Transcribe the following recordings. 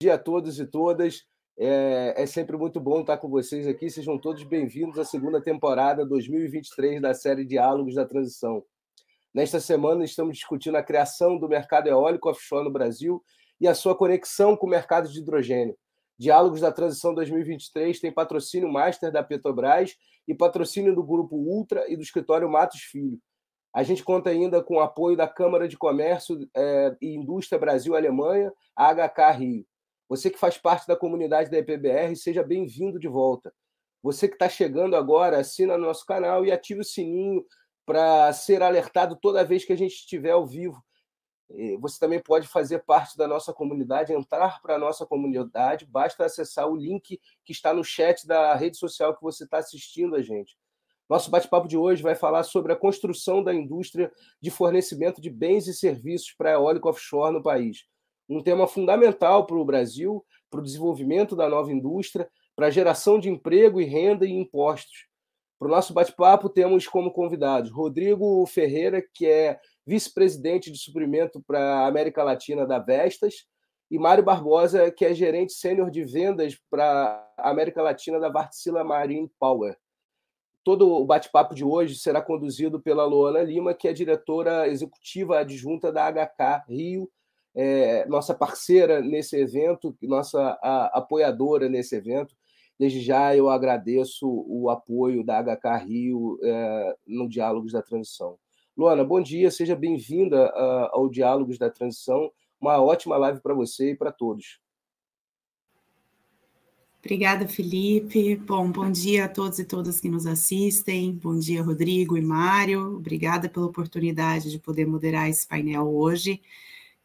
Dia a todos e todas. É, é, sempre muito bom estar com vocês aqui. Sejam todos bem-vindos à segunda temporada 2023 da série Diálogos da Transição. Nesta semana, estamos discutindo a criação do mercado eólico offshore no Brasil e a sua conexão com o mercado de hidrogênio. Diálogos da Transição 2023 tem patrocínio master da Petrobras e patrocínio do Grupo Ultra e do escritório Matos Filho. A gente conta ainda com o apoio da Câmara de Comércio é, e Indústria Brasil-Alemanha, HK Rio. Você que faz parte da comunidade da EPBR, seja bem-vindo de volta. Você que está chegando agora, assina nosso canal e ative o sininho para ser alertado toda vez que a gente estiver ao vivo. Você também pode fazer parte da nossa comunidade, entrar para a nossa comunidade, basta acessar o link que está no chat da rede social que você está assistindo a gente. Nosso bate-papo de hoje vai falar sobre a construção da indústria de fornecimento de bens e serviços para eólico offshore no país. Um tema fundamental para o Brasil, para o desenvolvimento da nova indústria, para a geração de emprego e renda e impostos. Para o nosso bate-papo, temos como convidados Rodrigo Ferreira, que é vice-presidente de suprimento para a América Latina da Vestas, e Mário Barbosa, que é gerente sênior de vendas para a América Latina da Vartsila Marine Power. Todo o bate-papo de hoje será conduzido pela Luana Lima, que é diretora executiva adjunta da HK Rio, é, nossa parceira nesse evento, nossa a, apoiadora nesse evento. Desde já eu agradeço o apoio da HK Rio é, no Diálogos da Transição. Luana, bom dia, seja bem-vinda ao Diálogos da Transição. Uma ótima live para você e para todos. Obrigada, Felipe. Bom, bom dia a todos e todas que nos assistem. Bom dia, Rodrigo e Mário. Obrigada pela oportunidade de poder moderar esse painel hoje.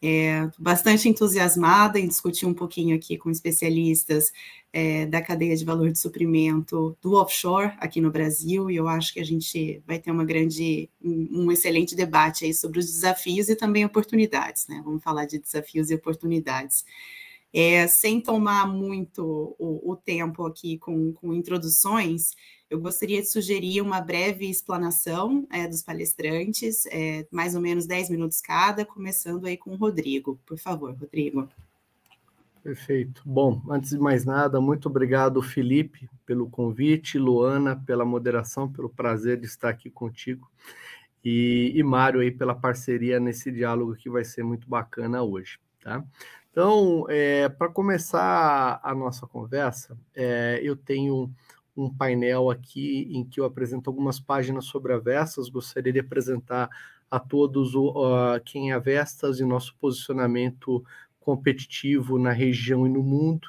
É, bastante entusiasmada em discutir um pouquinho aqui com especialistas é, da cadeia de valor de suprimento do offshore aqui no Brasil, e eu acho que a gente vai ter uma grande, um, um excelente debate aí sobre os desafios e também oportunidades, né? Vamos falar de desafios e oportunidades. É, sem tomar muito o, o tempo aqui com, com, introduções, eu gostaria de sugerir uma breve explanação é, dos palestrantes, é, mais ou menos 10 minutos cada, começando aí com o Rodrigo. Por favor, Rodrigo. Perfeito. Bom, antes de mais nada, muito obrigado, Felipe, pelo convite, Luana, pela moderação, pelo prazer de estar aqui contigo, e, e Mário aí pela parceria nesse diálogo que vai ser muito bacana hoje, tá? Então, é, para começar a nossa conversa, é, eu tenho um painel aqui em que eu apresento algumas páginas sobre a Vestas. Gostaria de apresentar a todos o, quem é a Vestas e nosso posicionamento competitivo na região e no mundo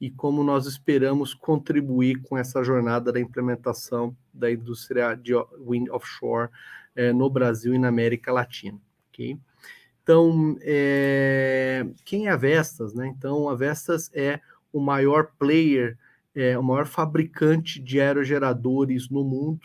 e como nós esperamos contribuir com essa jornada da implementação da indústria de wind offshore eh, no Brasil e na América Latina. Okay? Então, é, quem é a Vestas? Né? Então, a Vestas é o maior player, é, o maior fabricante de aerogeradores no mundo.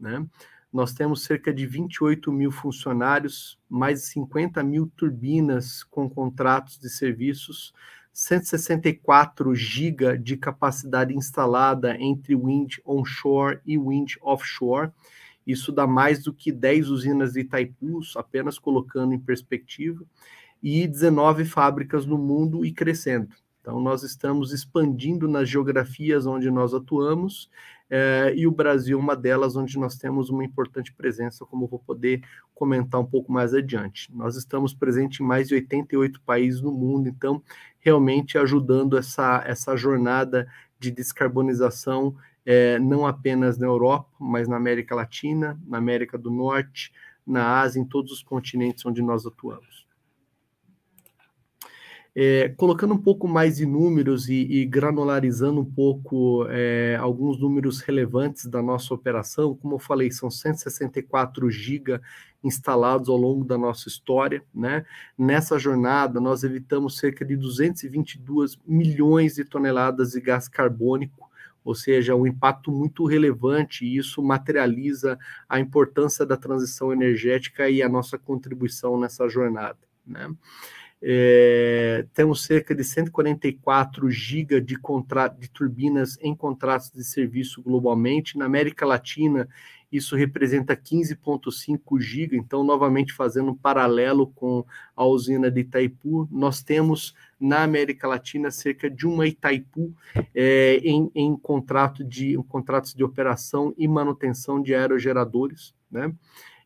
Né? Nós temos cerca de 28 mil funcionários, mais de 50 mil turbinas com contratos de serviços, 164 giga de capacidade instalada entre wind onshore e wind offshore isso dá mais do que 10 usinas de Itaipu, apenas colocando em perspectiva, e 19 fábricas no mundo e crescendo. Então, nós estamos expandindo nas geografias onde nós atuamos, eh, e o Brasil é uma delas onde nós temos uma importante presença, como vou poder comentar um pouco mais adiante. Nós estamos presentes em mais de 88 países no mundo, então, realmente ajudando essa, essa jornada de descarbonização é, não apenas na Europa, mas na América Latina, na América do Norte, na Ásia, em todos os continentes onde nós atuamos. É, colocando um pouco mais de números e, e granularizando um pouco é, alguns números relevantes da nossa operação, como eu falei, são 164 GB instalados ao longo da nossa história. Né? Nessa jornada, nós evitamos cerca de 222 milhões de toneladas de gás carbônico, ou seja, um impacto muito relevante, e isso materializa a importância da transição energética e a nossa contribuição nessa jornada. Né? É, temos cerca de 144 GB de, de turbinas em contratos de serviço globalmente. Na América Latina, isso representa 15,5 GB. Então, novamente fazendo um paralelo com a usina de Itaipu, nós temos na América Latina cerca de uma Itaipu é, em, em contrato de, em contratos de operação e manutenção de aerogeradores. Né?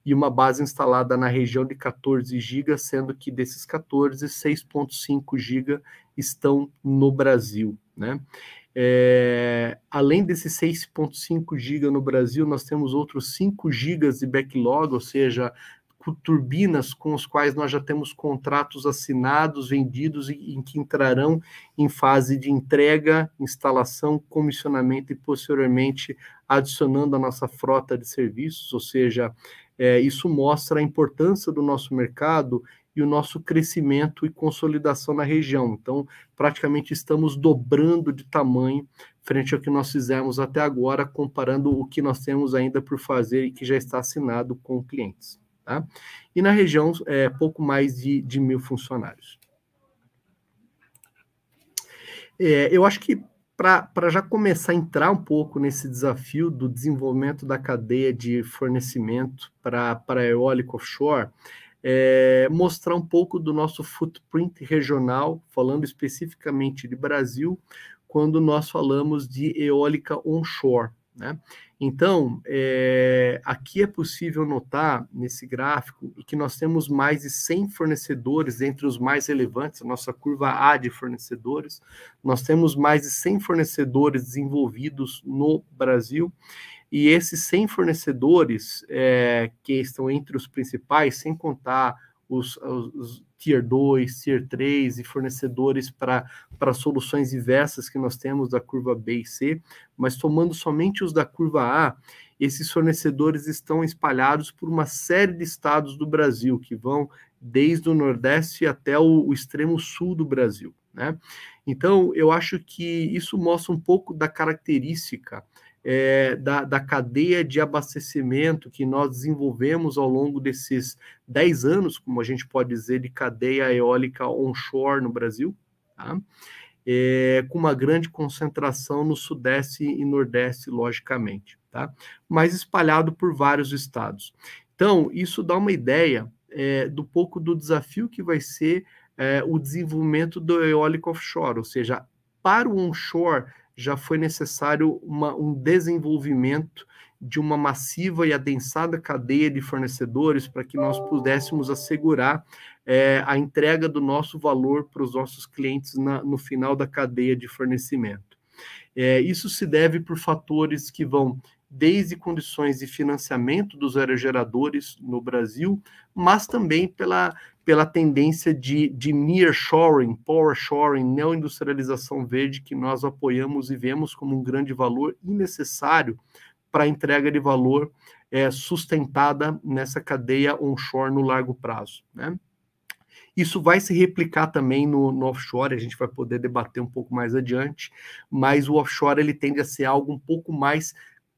e uma base instalada na região de 14 GB, sendo que desses 14, 6.5 GB estão no Brasil. Né? É, além desses 6.5 GB no Brasil, nós temos outros 5 GB de backlog, ou seja, turbinas com os quais nós já temos contratos assinados, vendidos e em que entrarão em fase de entrega, instalação, comissionamento e posteriormente adicionando a nossa frota de serviços, ou seja, é, isso mostra a importância do nosso mercado e o nosso crescimento e consolidação na região. Então, praticamente estamos dobrando de tamanho frente ao que nós fizemos até agora, comparando o que nós temos ainda por fazer e que já está assinado com clientes. Tá? E na região, é, pouco mais de, de mil funcionários. É, eu acho que para já começar a entrar um pouco nesse desafio do desenvolvimento da cadeia de fornecimento para a eólica offshore, é, mostrar um pouco do nosso footprint regional, falando especificamente de Brasil, quando nós falamos de eólica onshore. Né? Então, é, aqui é possível notar nesse gráfico que nós temos mais de 100 fornecedores, entre os mais relevantes, a nossa curva A de fornecedores, nós temos mais de 100 fornecedores desenvolvidos no Brasil, e esses 100 fornecedores, é, que estão entre os principais, sem contar os, os, Tier 2, Tier 3 e fornecedores para soluções diversas que nós temos da curva B e C, mas tomando somente os da curva A, esses fornecedores estão espalhados por uma série de estados do Brasil, que vão desde o Nordeste até o, o extremo sul do Brasil. Né? Então, eu acho que isso mostra um pouco da característica é, da, da cadeia de abastecimento que nós desenvolvemos ao longo desses 10 anos, como a gente pode dizer, de cadeia eólica onshore no Brasil, tá? é, com uma grande concentração no Sudeste e Nordeste, logicamente, tá? mas espalhado por vários estados. Então, isso dá uma ideia é, do pouco do desafio que vai ser é, o desenvolvimento do eólico offshore, ou seja, para o onshore já foi necessário uma, um desenvolvimento de uma massiva e adensada cadeia de fornecedores para que nós pudéssemos assegurar é, a entrega do nosso valor para os nossos clientes na, no final da cadeia de fornecimento. É, isso se deve por fatores que vão desde condições de financiamento dos aerogeradores no Brasil, mas também pela, pela tendência de, de nearshoring, powershoring, neoindustrialização verde, que nós apoiamos e vemos como um grande valor e necessário para a entrega de valor é, sustentada nessa cadeia onshore no largo prazo. Né? Isso vai se replicar também no, no, offshore, a gente vai poder debater um pouco mais adiante, mas o offshore ele tende a ser algo um pouco mais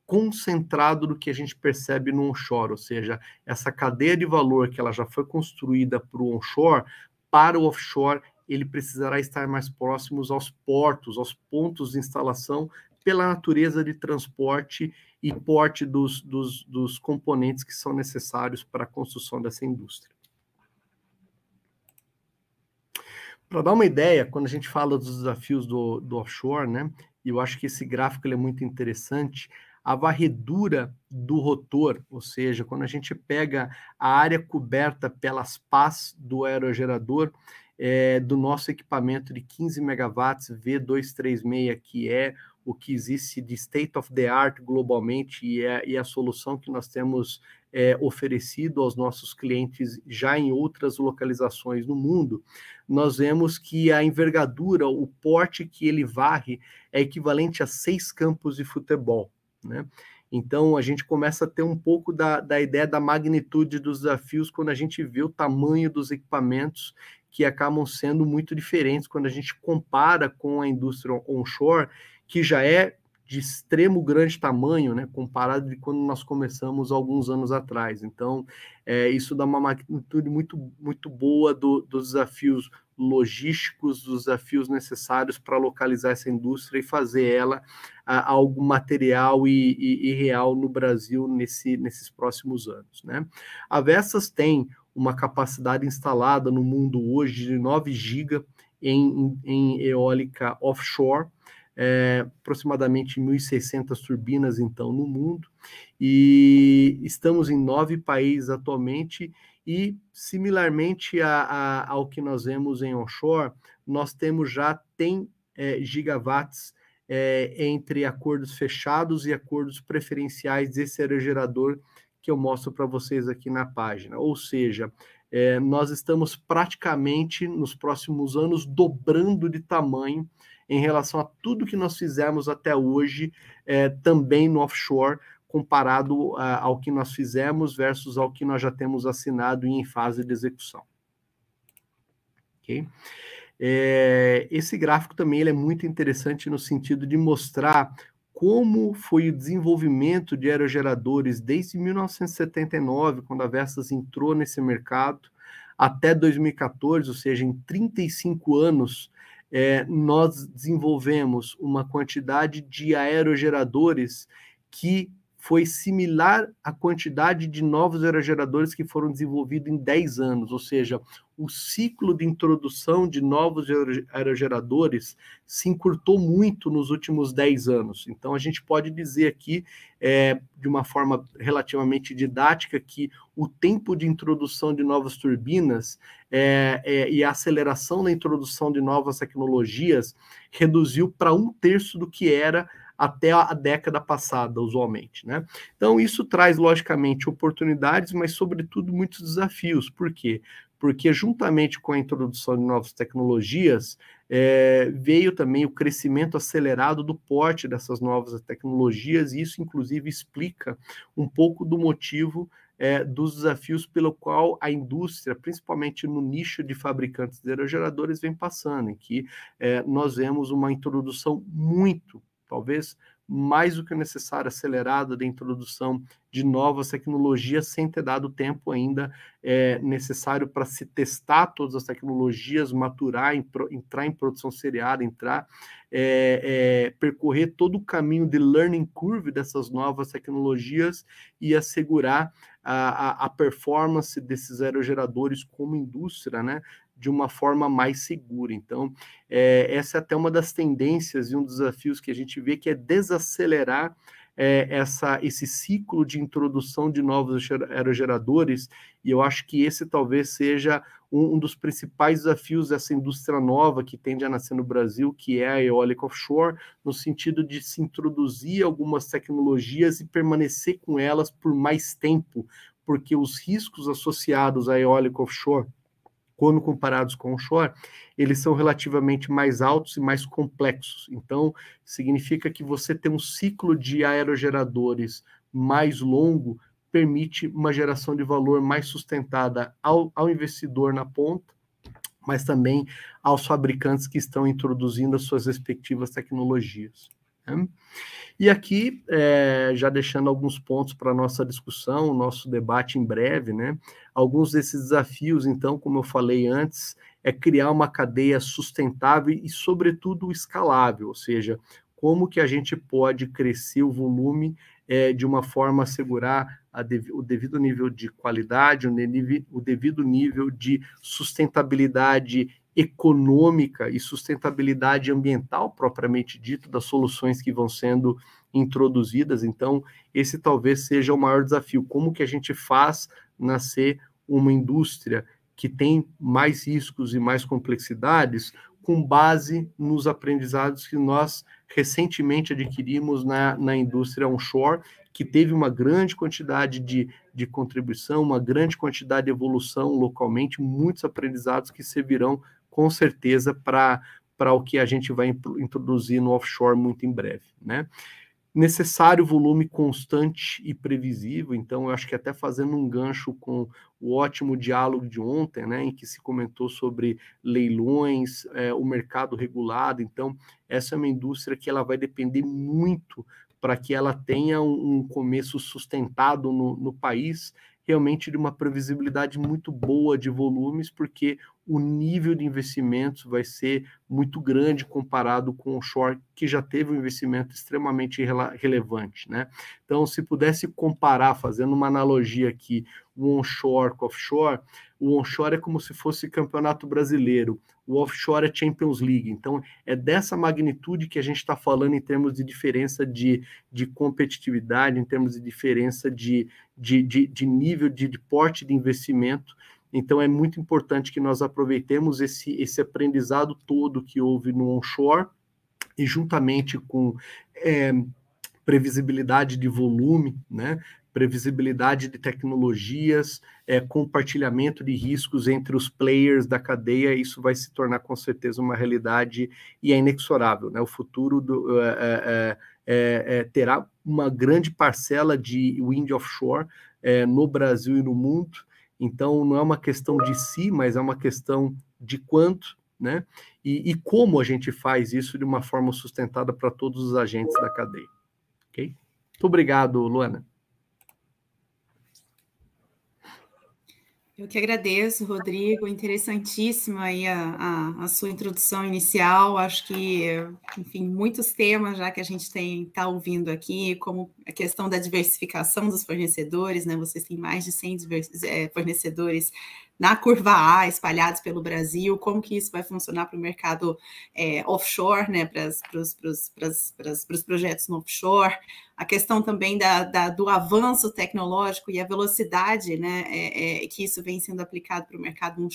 concentrado do que a gente percebe no onshore, ou seja, essa cadeia de valor que ela já foi construída para o onshore, para o offshore, ele precisará estar mais próximos aos portos, aos pontos de instalação, pela natureza de transporte e porte dos, dos, dos componentes que são necessários para a construção dessa indústria. Para dar uma ideia, quando a gente fala dos desafios do, do offshore, né, e eu acho que esse gráfico é muito interessante, a varredura do rotor, ou seja, quando a gente pega a área coberta pelas pás do aerogerador é, do nosso equipamento de 15 megawatts V236, que é o que existe de state of the art globalmente e, é, e a solução que nós temos é, oferecido aos nossos clientes já em outras localizações no mundo, nós vemos que a envergadura, o porte que ele varre, é equivalente a seis campos de futebol. Né? Então, a gente começa a ter um pouco da, da ideia da magnitude dos desafios quando a gente vê o tamanho dos equipamentos que acabam sendo muito diferentes quando a gente compara com a indústria onshore, que já é de extremo grande tamanho, né, comparado de quando nós começamos alguns anos atrás. Então, é, isso dá uma magnitude muito, muito boa do, dos desafios logísticos, dos desafios necessários para localizar essa indústria e fazer ela a, algo material e, e, e, real no Brasil nesse, nesses próximos anos. Né? A Vestas tem uma capacidade instalada no mundo hoje de 9 GB em, em eólica offshore, é, aproximadamente 1.600 turbinas, então, no mundo, e estamos em nove países atualmente, e, similarmente a, a, ao que nós vemos em onshore, nós temos já, tem é, gigawatts é, entre acordos fechados e acordos preferenciais desse aerogerador que eu mostro para vocês aqui na página. Ou seja, é, nós estamos praticamente nos próximos anos dobrando de tamanho em relação a tudo que nós fizemos até hoje, é, também no offshore, comparado a, ao que nós fizemos versus ao que nós já temos assinado e em fase de execução. Ok? É, esse gráfico também ele é muito interessante no sentido de mostrar como foi o desenvolvimento de aerogeradores desde 1979, quando a Vestas entrou nesse mercado, até 2014, ou seja, em 35 anos, é, nós desenvolvemos uma quantidade de aerogeradores que foi similar à quantidade de novos aerogeradores que foram desenvolvidos em 10 anos, ou seja, o ciclo de introdução de novos aerogeradores se encurtou muito nos últimos 10 anos. Então, a gente pode dizer aqui, é, de uma forma relativamente didática, que o tempo de introdução de novas turbinas é, é, e a aceleração da introdução de novas tecnologias reduziu para um terço do que era até a década passada, usualmente. Né? Então, isso traz, logicamente, oportunidades, mas, sobretudo, muitos desafios. Por quê? Porque, juntamente com a introdução de novas tecnologias, é, veio também o crescimento acelerado do porte dessas novas tecnologias, e isso, inclusive, explica um pouco do motivo é, dos desafios pelo qual a indústria, principalmente no nicho de fabricantes de aerogeradores, vem passando, em que é, nós vemos uma introdução muito talvez mais do que necessário, acelerada da introdução de novas tecnologias, sem ter dado tempo ainda é, necessário para se testar todas as tecnologias, maturar, em, entrar em produção seriada, entrar, é, é, percorrer todo o caminho de learning curve dessas novas tecnologias e assegurar a, a, a performance desses aerogeradores como indústria, né? De uma forma mais segura. Então, é, essa é até uma das tendências e um dos desafios que a gente vê que é desacelerar é, essa, esse ciclo de introdução de novos aerogeradores, e eu acho que esse talvez seja um, um, dos principais desafios dessa indústria nova que tende a nascer no Brasil, que é a eólica offshore, no sentido de se introduzir algumas tecnologias e permanecer com elas por mais tempo, porque os riscos associados à eólica offshore quando comparados com o onshore, eles são relativamente mais altos e mais complexos. Então, significa que você ter um ciclo de aerogeradores mais longo permite uma geração de valor mais sustentada ao, ao investidor na ponta, mas também aos fabricantes que estão introduzindo as suas respectivas tecnologias. Né? E aqui, é, já deixando alguns pontos para a nossa discussão, nosso debate em breve, né? Alguns desses desafios, então, como eu falei antes, é criar uma cadeia sustentável e, sobretudo, escalável, ou seja, como que a gente pode crescer o volume é, de uma forma a assegurar a dev o devido nível de qualidade, o, o devido nível de sustentabilidade econômica e sustentabilidade ambiental propriamente dito das soluções que vão sendo introduzidas. Então, esse talvez seja o maior desafio. Como que a gente faz nascer uma indústria que tem mais riscos e mais complexidades com base nos aprendizados que nós recentemente adquirimos na, na indústria onshore, que teve uma grande quantidade de, de contribuição, uma grande quantidade de evolução localmente, muitos aprendizados que servirão com certeza para o que a gente vai introduzir no offshore muito em breve, né? necessário volume constante e previsível. Então, eu acho que até fazendo um gancho com o ótimo diálogo de ontem, né, em que se comentou sobre leilões, é, o mercado regulado. Então, essa é uma indústria que ela vai depender muito para que ela tenha um, começo sustentado no, no país realmente de uma previsibilidade muito boa de volumes, porque o nível de investimentos vai ser muito grande comparado com o short, que já teve um investimento extremamente relevante. Né? Então, se pudesse comparar, fazendo uma analogia aqui, o onshore com o offshore, o onshore é como se fosse campeonato brasileiro, o offshore é Champions League. Então, é dessa magnitude que a gente está falando em termos de diferença de, de competitividade, em termos de diferença de, de, de, de nível de, de porte de investimento. Então, é muito importante que nós aproveitemos esse, esse aprendizado todo que houve no onshore e, juntamente com é, previsibilidade de volume, né, previsibilidade de tecnologias, é, compartilhamento de riscos entre os players da cadeia, isso vai se tornar com certeza uma realidade e é inexorável. Né? O futuro do, é, é, é, é terá uma grande parcela de wind offshore é, no Brasil e no mundo, então não é uma questão de si, mas é uma questão de quanto, né? E, e como a gente faz isso de uma forma sustentada para todos os agentes da cadeia. Ok? Muito obrigado, Luana. Eu que agradeço, Rodrigo. Interessantíssima aí a, a, a, sua introdução inicial. Acho que, enfim, muitos temas já que a gente tem está ouvindo aqui, como a questão da diversificação dos fornecedores, né? Vocês têm mais de 100 é, fornecedores na curva A, espalhados pelo Brasil, como que isso vai funcionar para o mercado é, offshore, né, para os projetos no offshore, a questão também da, da, do avanço tecnológico e a velocidade né, é, é, que isso vem sendo aplicado para o mercado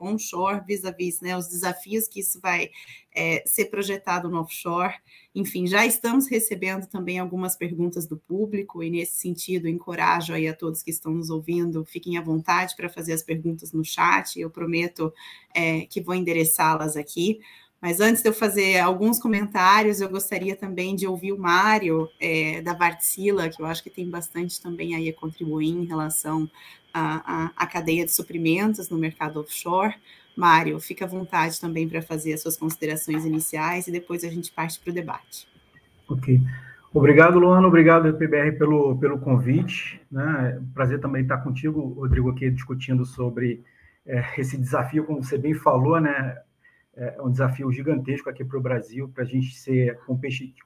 onshore, vis-à-vis -vis, né, os desafios que isso vai é, ser projetado no offshore. Enfim, já estamos recebendo também algumas perguntas do público, e nesse sentido, encorajo aí a todos que estão nos ouvindo, fiquem à vontade para fazer as perguntas no chat, eu prometo é, que vou endereçá-las aqui. Mas antes de eu fazer alguns comentários, eu gostaria também de ouvir o Mário é, da Vartsila, que eu acho que tem bastante também aí a contribuir em relação à, à cadeia de suprimentos no mercado offshore. Mário, fica à vontade também para fazer as suas considerações iniciais e depois a gente parte para o debate. Ok. Obrigado, Luana. Obrigado, PBR, pelo, pelo convite. Né? Prazer também estar contigo, Rodrigo, aqui discutindo sobre é, esse desafio, como você bem falou, né? É um desafio gigantesco aqui para o Brasil, para a gente ser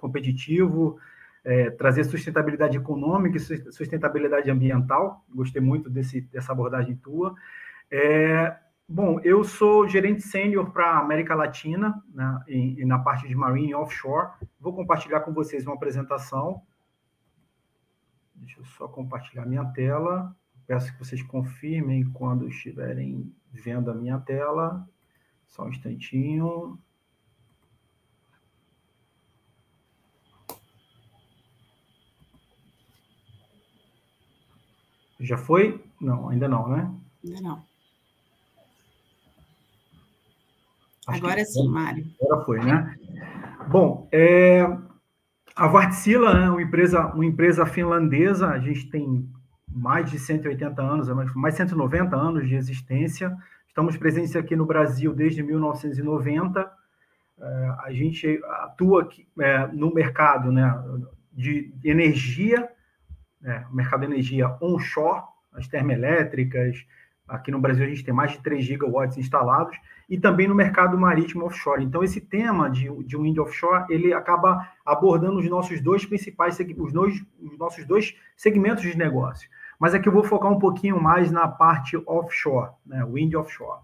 competitivo, é, trazer sustentabilidade econômica e sustentabilidade ambiental. Gostei muito desse, dessa abordagem tua. É, Bom, eu sou gerente sênior para América Latina, né, na parte de Marine Offshore. Vou compartilhar com vocês uma apresentação. Deixa eu só compartilhar minha tela. Peço que vocês confirmem quando estiverem vendo a minha tela. Só um instantinho. Já foi? Não, ainda não, né? Ainda não. Acho Agora sim, Mário. Agora foi, né? Bom, é, a Vartsila é né, uma empresa, uma empresa finlandesa, a gente tem mais de 180 anos, mais de 190 anos de existência. Estamos presentes aqui no Brasil desde 1990. É, a gente atua aqui, é, no mercado né, de energia, né, mercado de energia onshore, as termoelétricas. Aqui no Brasil a gente tem mais de 3 gigawatts instalados e também no mercado marítimo offshore. Então, esse tema de, de wind offshore, ele acaba abordando os nossos dois principais, os, dois, os nossos dois segmentos de negócio. Mas aqui eu vou focar um pouquinho mais na parte offshore, né, wind offshore.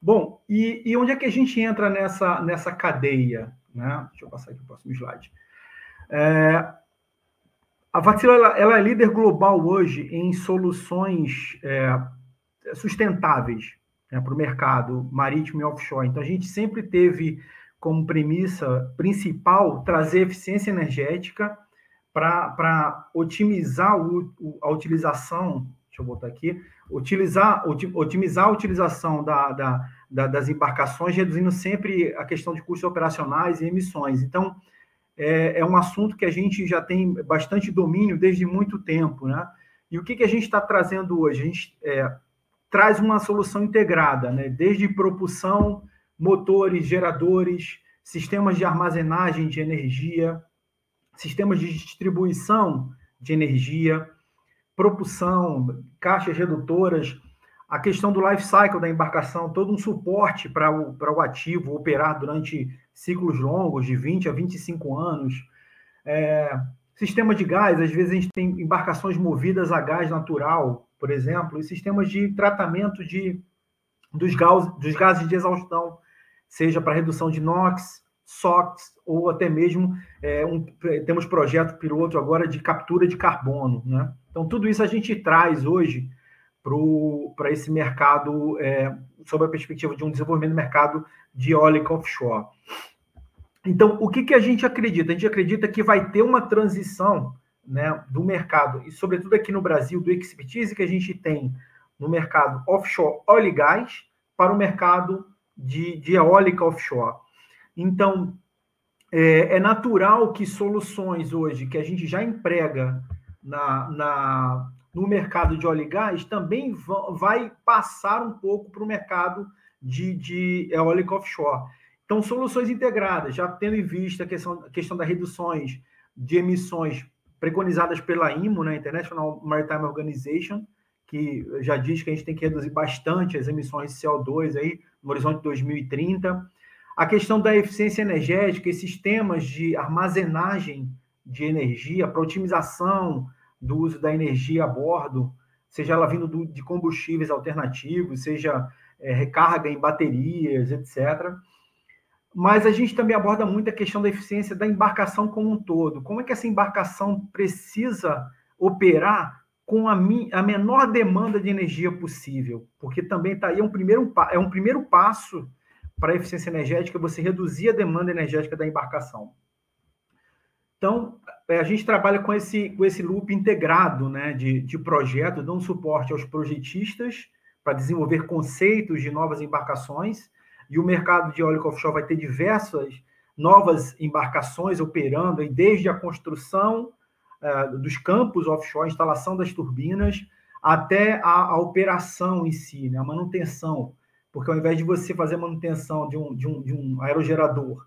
Bom, e, e onde é que a gente entra nessa, nessa cadeia? Né? Deixa eu passar aqui o próximo slide. É, a Vaxila ela, ela, é líder global hoje em soluções é, sustentáveis né, para o mercado marítimo e offshore. Então, a gente sempre teve como premissa principal trazer eficiência energética para otimizar o, a utilização, deixa eu botar aqui, utilizar, otimizar a utilização da, da, da, das embarcações, reduzindo sempre a questão de custos operacionais e emissões. Então, é, é, um assunto que a gente já tem bastante domínio desde muito tempo, né? E o que, que a gente está trazendo hoje? A gente é, traz uma solução integrada, né? Desde propulsão, motores, geradores, sistemas de armazenagem de energia, sistemas de distribuição de energia, propulsão, caixas redutoras, a questão do life cycle da embarcação, todo um suporte para o, o ativo operar durante ciclos longos, de 20 a 25 anos. É, sistema de gás, às vezes a gente tem embarcações movidas a gás natural, por exemplo, e sistemas de tratamento de, dos, gaus, dos gases de exaustão, seja para redução de NOx, SOx, ou até mesmo é, um, temos projeto piloto agora de captura de carbono. Né? Então, tudo isso a gente traz hoje para esse mercado, é, sob a perspectiva de um desenvolvimento do mercado de eólica offshore. Então, o que, que a gente acredita? A gente acredita que vai ter uma transição né, do mercado, e sobretudo aqui no Brasil, do expertise que a gente tem no mercado offshore óleo e gás para o mercado de, de eólica offshore. Então, é, é, natural que soluções hoje que a gente já emprega na, na, no mercado de óleo e gás também vai passar um pouco para o mercado de, de eólica offshore. Então, soluções integradas, já tendo em vista a questão, a questão das reduções de emissões preconizadas pela IMO, né, International Maritime Organization, que já diz que a gente tem que reduzir bastante as emissões de CO2 aí no horizonte de 2030 a questão da eficiência energética e sistemas de armazenagem de energia para otimização do uso da energia a bordo, seja ela vindo do, de combustíveis alternativos, seja é, recarga em baterias, etc. Mas a gente também aborda muito a questão da eficiência da embarcação como um todo. Como é que essa embarcação precisa operar com a, a menor demanda de energia possível? Porque também está aí é um primeiro, é um primeiro passo para a eficiência energética, você reduzir a demanda energética da embarcação. Então, é, a gente trabalha com esse, com esse loop integrado né, de, de projeto, dando suporte aos projetistas para desenvolver conceitos de novas embarcações, e o mercado de óleo offshore vai ter diversas novas embarcações operando, desde a construção uh, dos campos offshore, instalação das turbinas, até a, a operação em si, né, a manutenção. Porque ao invés de você fazer manutenção de um, de um, de um aerogerador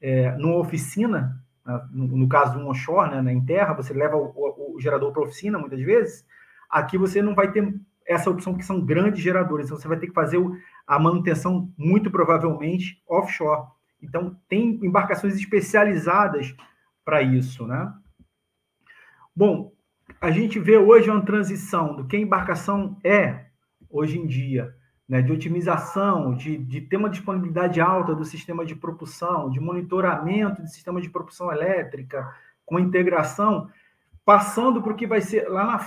é, numa oficina, no, caso um onshore, né, em terra, você leva o, o, gerador para oficina muitas vezes, aqui você não vai ter essa opção que são grandes geradores, então você vai ter que fazer a manutenção muito provavelmente offshore. Então tem embarcações especializadas para isso, né? Bom, a gente vê hoje uma transição do que a embarcação é hoje em dia né, de otimização, de, de ter uma disponibilidade alta do sistema de propulsão, de monitoramento de sistema de propulsão elétrica, com integração, passando para o que vai ser lá na,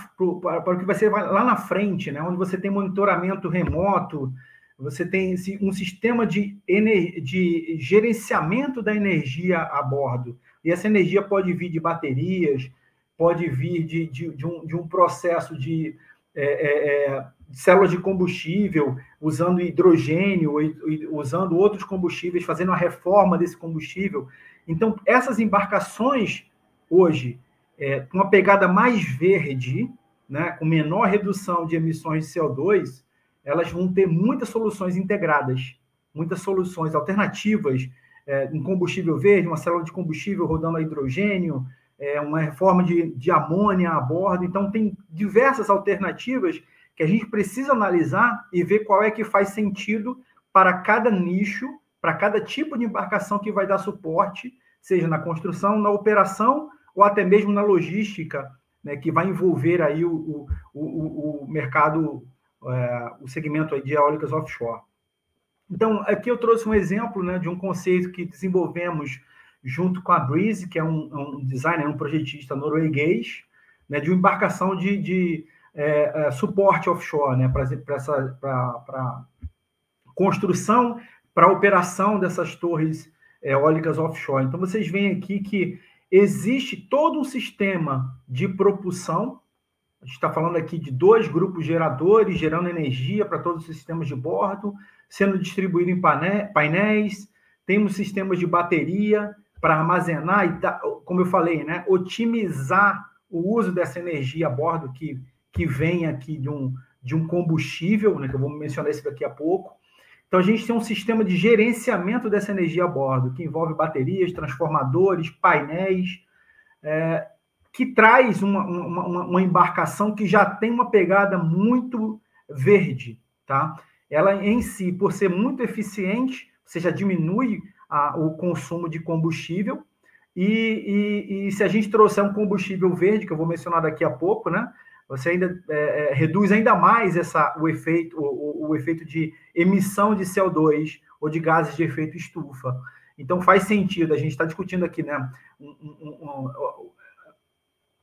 para, para o que vai ser lá na frente, né, onde você tem monitoramento remoto, você tem um sistema de, de gerenciamento da energia a bordo. E essa energia pode vir de baterias, pode vir de, de, de, um, de um processo de é, é, é células de combustível, usando hidrogênio, usando outros combustíveis, fazendo a reforma desse combustível. Então, essas embarcações, hoje, é, uma pegada mais verde, né, com menor redução de emissões de CO2, elas vão ter muitas soluções integradas, muitas soluções alternativas, é, um combustível verde, uma célula de combustível rodando a hidrogênio, é, uma reforma de, de amônia a bordo. Então, tem diversas alternativas que a gente precisa analisar e ver qual é que faz sentido para cada nicho, para cada tipo de embarcação que vai dar suporte, seja na construção, na operação ou até mesmo na logística, né, que vai envolver aí o, o, o, o mercado, é, o segmento de eólicas offshore. Então, aqui eu trouxe um exemplo né, de um conceito que desenvolvemos junto com a Breeze, que é um, um designer, um projetista norueguês, né, de uma embarcação de, de é, é, suporte offshore, né, para construção para a operação dessas torres eólicas offshore. Então, vocês veem aqui que existe todo um sistema de propulsão. A gente está falando aqui de dois grupos geradores gerando energia para todos os sistemas de bordo, sendo distribuído em painéis. Temos sistemas de bateria para armazenar e, como eu falei, né, otimizar o uso dessa energia a bordo que, que vem aqui de um, de um combustível, né, que eu vou mencionar isso daqui a pouco. Então, a gente tem um sistema de gerenciamento dessa energia a bordo, que envolve baterias, transformadores, painéis, é, que traz uma, uma, uma, embarcação que já tem uma pegada muito verde. Tá? Ela, em si, por ser muito eficiente, você já diminui a, o consumo de combustível, e, e, e, se a gente trouxer um combustível verde, que eu vou mencionar daqui a pouco, né? Você ainda é, é, reduz ainda mais essa, o, efeito, o, o, efeito de emissão de CO2 ou de gases de efeito estufa. Então faz sentido, a gente está discutindo aqui, né? Um, um, um,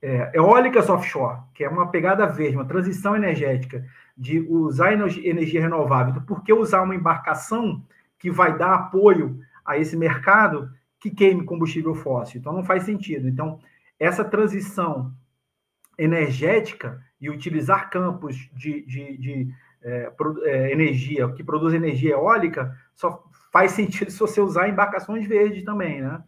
é, eólicas offshore, que é uma pegada verde, uma transição energética de usar energia renovável. Então, por que usar uma embarcação que vai dar apoio a esse mercado que queime combustível fóssil? Então não faz sentido. Então, essa transição energética e utilizar campos de, de, de é, é, energia que produz energia eólica só faz sentido se você usar embarcações verdes também, né?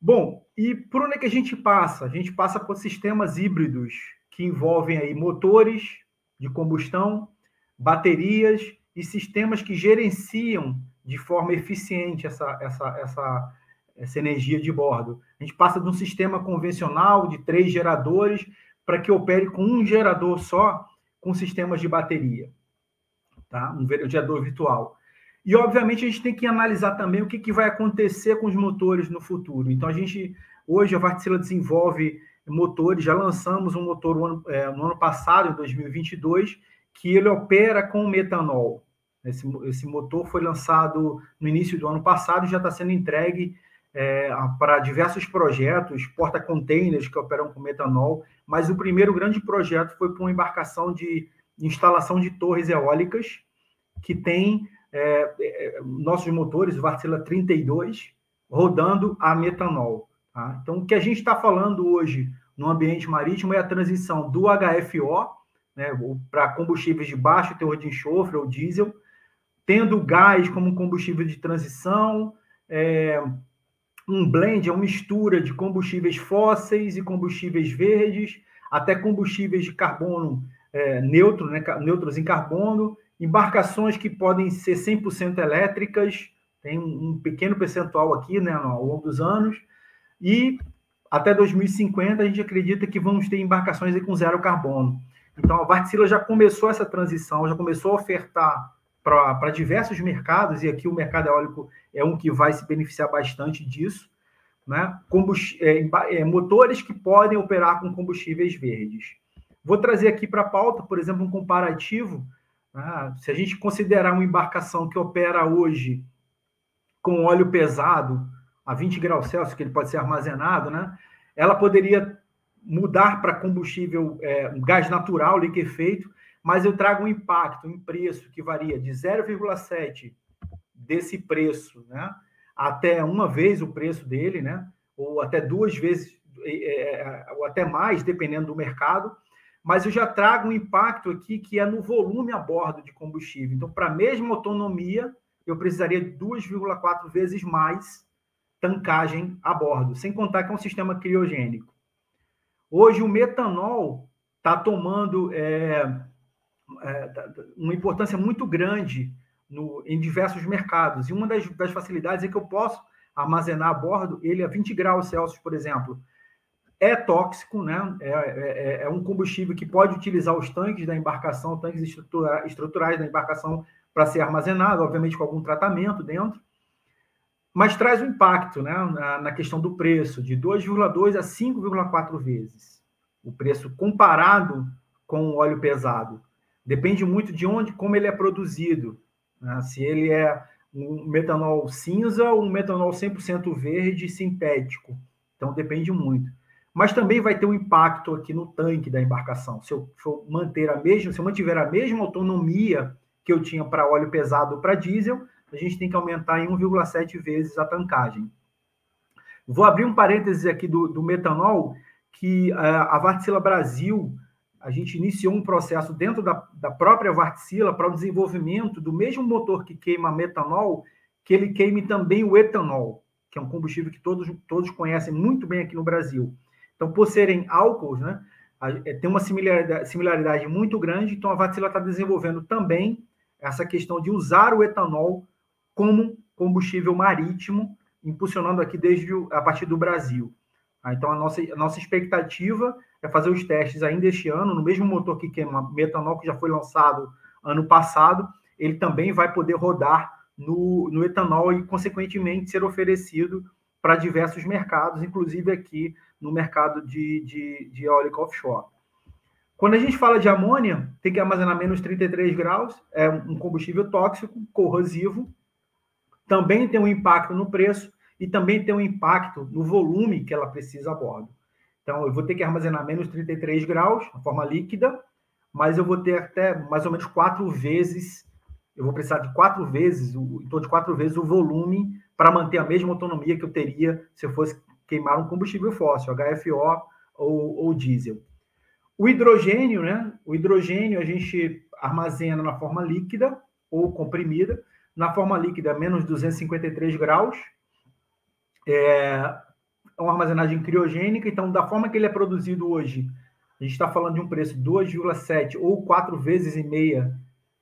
Bom, e por onde é que a gente passa? A gente passa por sistemas híbridos que envolvem aí motores de combustão, baterias e sistemas que gerenciam de forma eficiente essa, essa, essa, essa energia de bordo. A gente passa de um sistema convencional de três geradores para que opere com um gerador só com sistemas de bateria, tá? Um gerador virtual. E, obviamente, a gente tem que analisar também o que, que vai acontecer com os motores no futuro. Então, a gente, hoje, a Vartila desenvolve motores, já lançamos um motor no ano, é, no ano passado, em 2022, que ele opera com metanol. Esse, esse motor foi lançado no início do ano passado e já está sendo entregue é, para diversos projetos, porta-containers que operam com metanol, mas o primeiro grande projeto foi para uma embarcação de instalação de torres eólicas, que tem é, é, nossos motores, Vartila 32, rodando a metanol. Tá? Então, o que a gente está falando hoje no ambiente marítimo é a transição do HFO né, para combustíveis de baixo teor de enxofre ou diesel, tendo gás como combustível de transição, é, um blend, é uma mistura de combustíveis fósseis e combustíveis verdes, até combustíveis de carbono é, neutro, né, neutros em carbono, embarcações que podem ser 100% elétricas, tem um pequeno percentual aqui né, ao longo dos anos, e até 2050 a gente acredita que vamos ter embarcações com zero carbono. Então a Vartsila já começou essa transição, já começou a ofertar para diversos mercados, e aqui o mercado eólico é um que vai se beneficiar bastante disso, né? É, é, motores que podem operar com combustíveis verdes. Vou trazer aqui para a pauta, por exemplo, um comparativo. Né? Se a gente considerar uma embarcação que opera hoje com óleo pesado, a 20 graus Celsius, que ele pode ser armazenado, né? ela poderia mudar para combustível, é, gás natural, liquefeito, mas eu trago um impacto em preço que varia de 0,7 desse preço, né, até uma vez o preço dele, né, ou até duas vezes, é, é, ou até mais, dependendo do mercado. Mas eu já trago um impacto aqui que é no volume a bordo de combustível. Então, para a mesma autonomia, eu precisaria de 2,4 vezes mais tancagem a bordo, sem contar que é um sistema criogênico. Hoje, o metanol está tomando é, é, uma importância muito grande no, em diversos mercados. E uma das, das, facilidades é que eu posso armazenar a bordo ele a 20 graus Celsius, por exemplo. É tóxico, né? É, é, é, é um combustível que pode utilizar os tanques da embarcação, tanques estrutura, estruturais da embarcação para ser armazenado, obviamente com algum tratamento dentro, mas traz um impacto né, na, na questão do preço, de 2,2 a 5,4 vezes. O preço comparado com o óleo pesado. Depende muito de onde, como ele é produzido. Né? Se ele é um metanol cinza ou um metanol 100% verde sintético. Então, depende muito. Mas também vai ter um impacto aqui no tanque da embarcação. Se eu for manter a mesma, se eu mantiver a mesma autonomia que eu tinha para óleo pesado ou para diesel, a gente tem que aumentar em 1,7 vezes a tancagem. Vou abrir um parênteses aqui do, do metanol, que uh, a Vartsila Brasil, a gente iniciou um processo dentro da, da própria Vartsila para o desenvolvimento do mesmo motor que queima metanol, que ele queime também o etanol, que é um combustível que todos, todos conhecem muito bem aqui no Brasil. Então, por serem álcools, né, é, tem uma similaridade, similaridade muito grande, então a Vatsila está desenvolvendo também essa questão de usar o etanol como combustível marítimo impulsionando aqui desde a partir do Brasil. Ah, então, a nossa, a nossa expectativa é fazer os testes ainda este ano, no mesmo motor que queima metanol, que já foi lançado ano passado, ele também vai poder rodar no, no etanol e, consequentemente, ser oferecido para diversos mercados, inclusive aqui no mercado de, de, de eólica offshore. Quando a gente fala de amônia, tem que armazenar menos 33 graus, é um combustível tóxico, corrosivo, também tem um impacto no preço e também tem um impacto no volume que ela precisa a bordo. Então, eu vou ter que armazenar menos 33 graus, na forma líquida, mas eu vou ter até mais ou menos quatro vezes, eu vou precisar de quatro vezes, em torno de quatro vezes o volume para manter a mesma autonomia que eu teria se eu fosse queimar um combustível fóssil, HFO ou, ou diesel. O hidrogênio, né? O hidrogênio a gente armazena na forma líquida ou comprimida, na forma líquida, menos 253 graus. É uma armazenagem criogênica, então, da forma que ele é produzido hoje, a gente está falando de um preço 2,7 ou 4 vezes e meia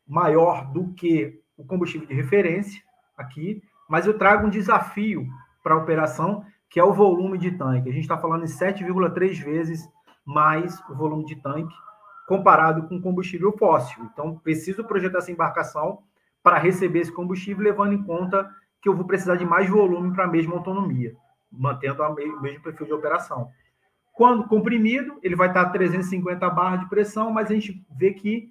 maior do que o combustível de referência aqui, mas eu trago um desafio para a operação, que é o volume de tanque. A gente está falando em 7,3 vezes mais o volume de tanque comparado com combustível fóssil. Então, preciso projetar essa embarcação para receber esse combustível, levando em conta que eu vou precisar de mais volume para a mesma autonomia, mantendo o mesmo perfil de operação. Quando comprimido, ele vai estar a 350 barras de pressão, mas a gente vê que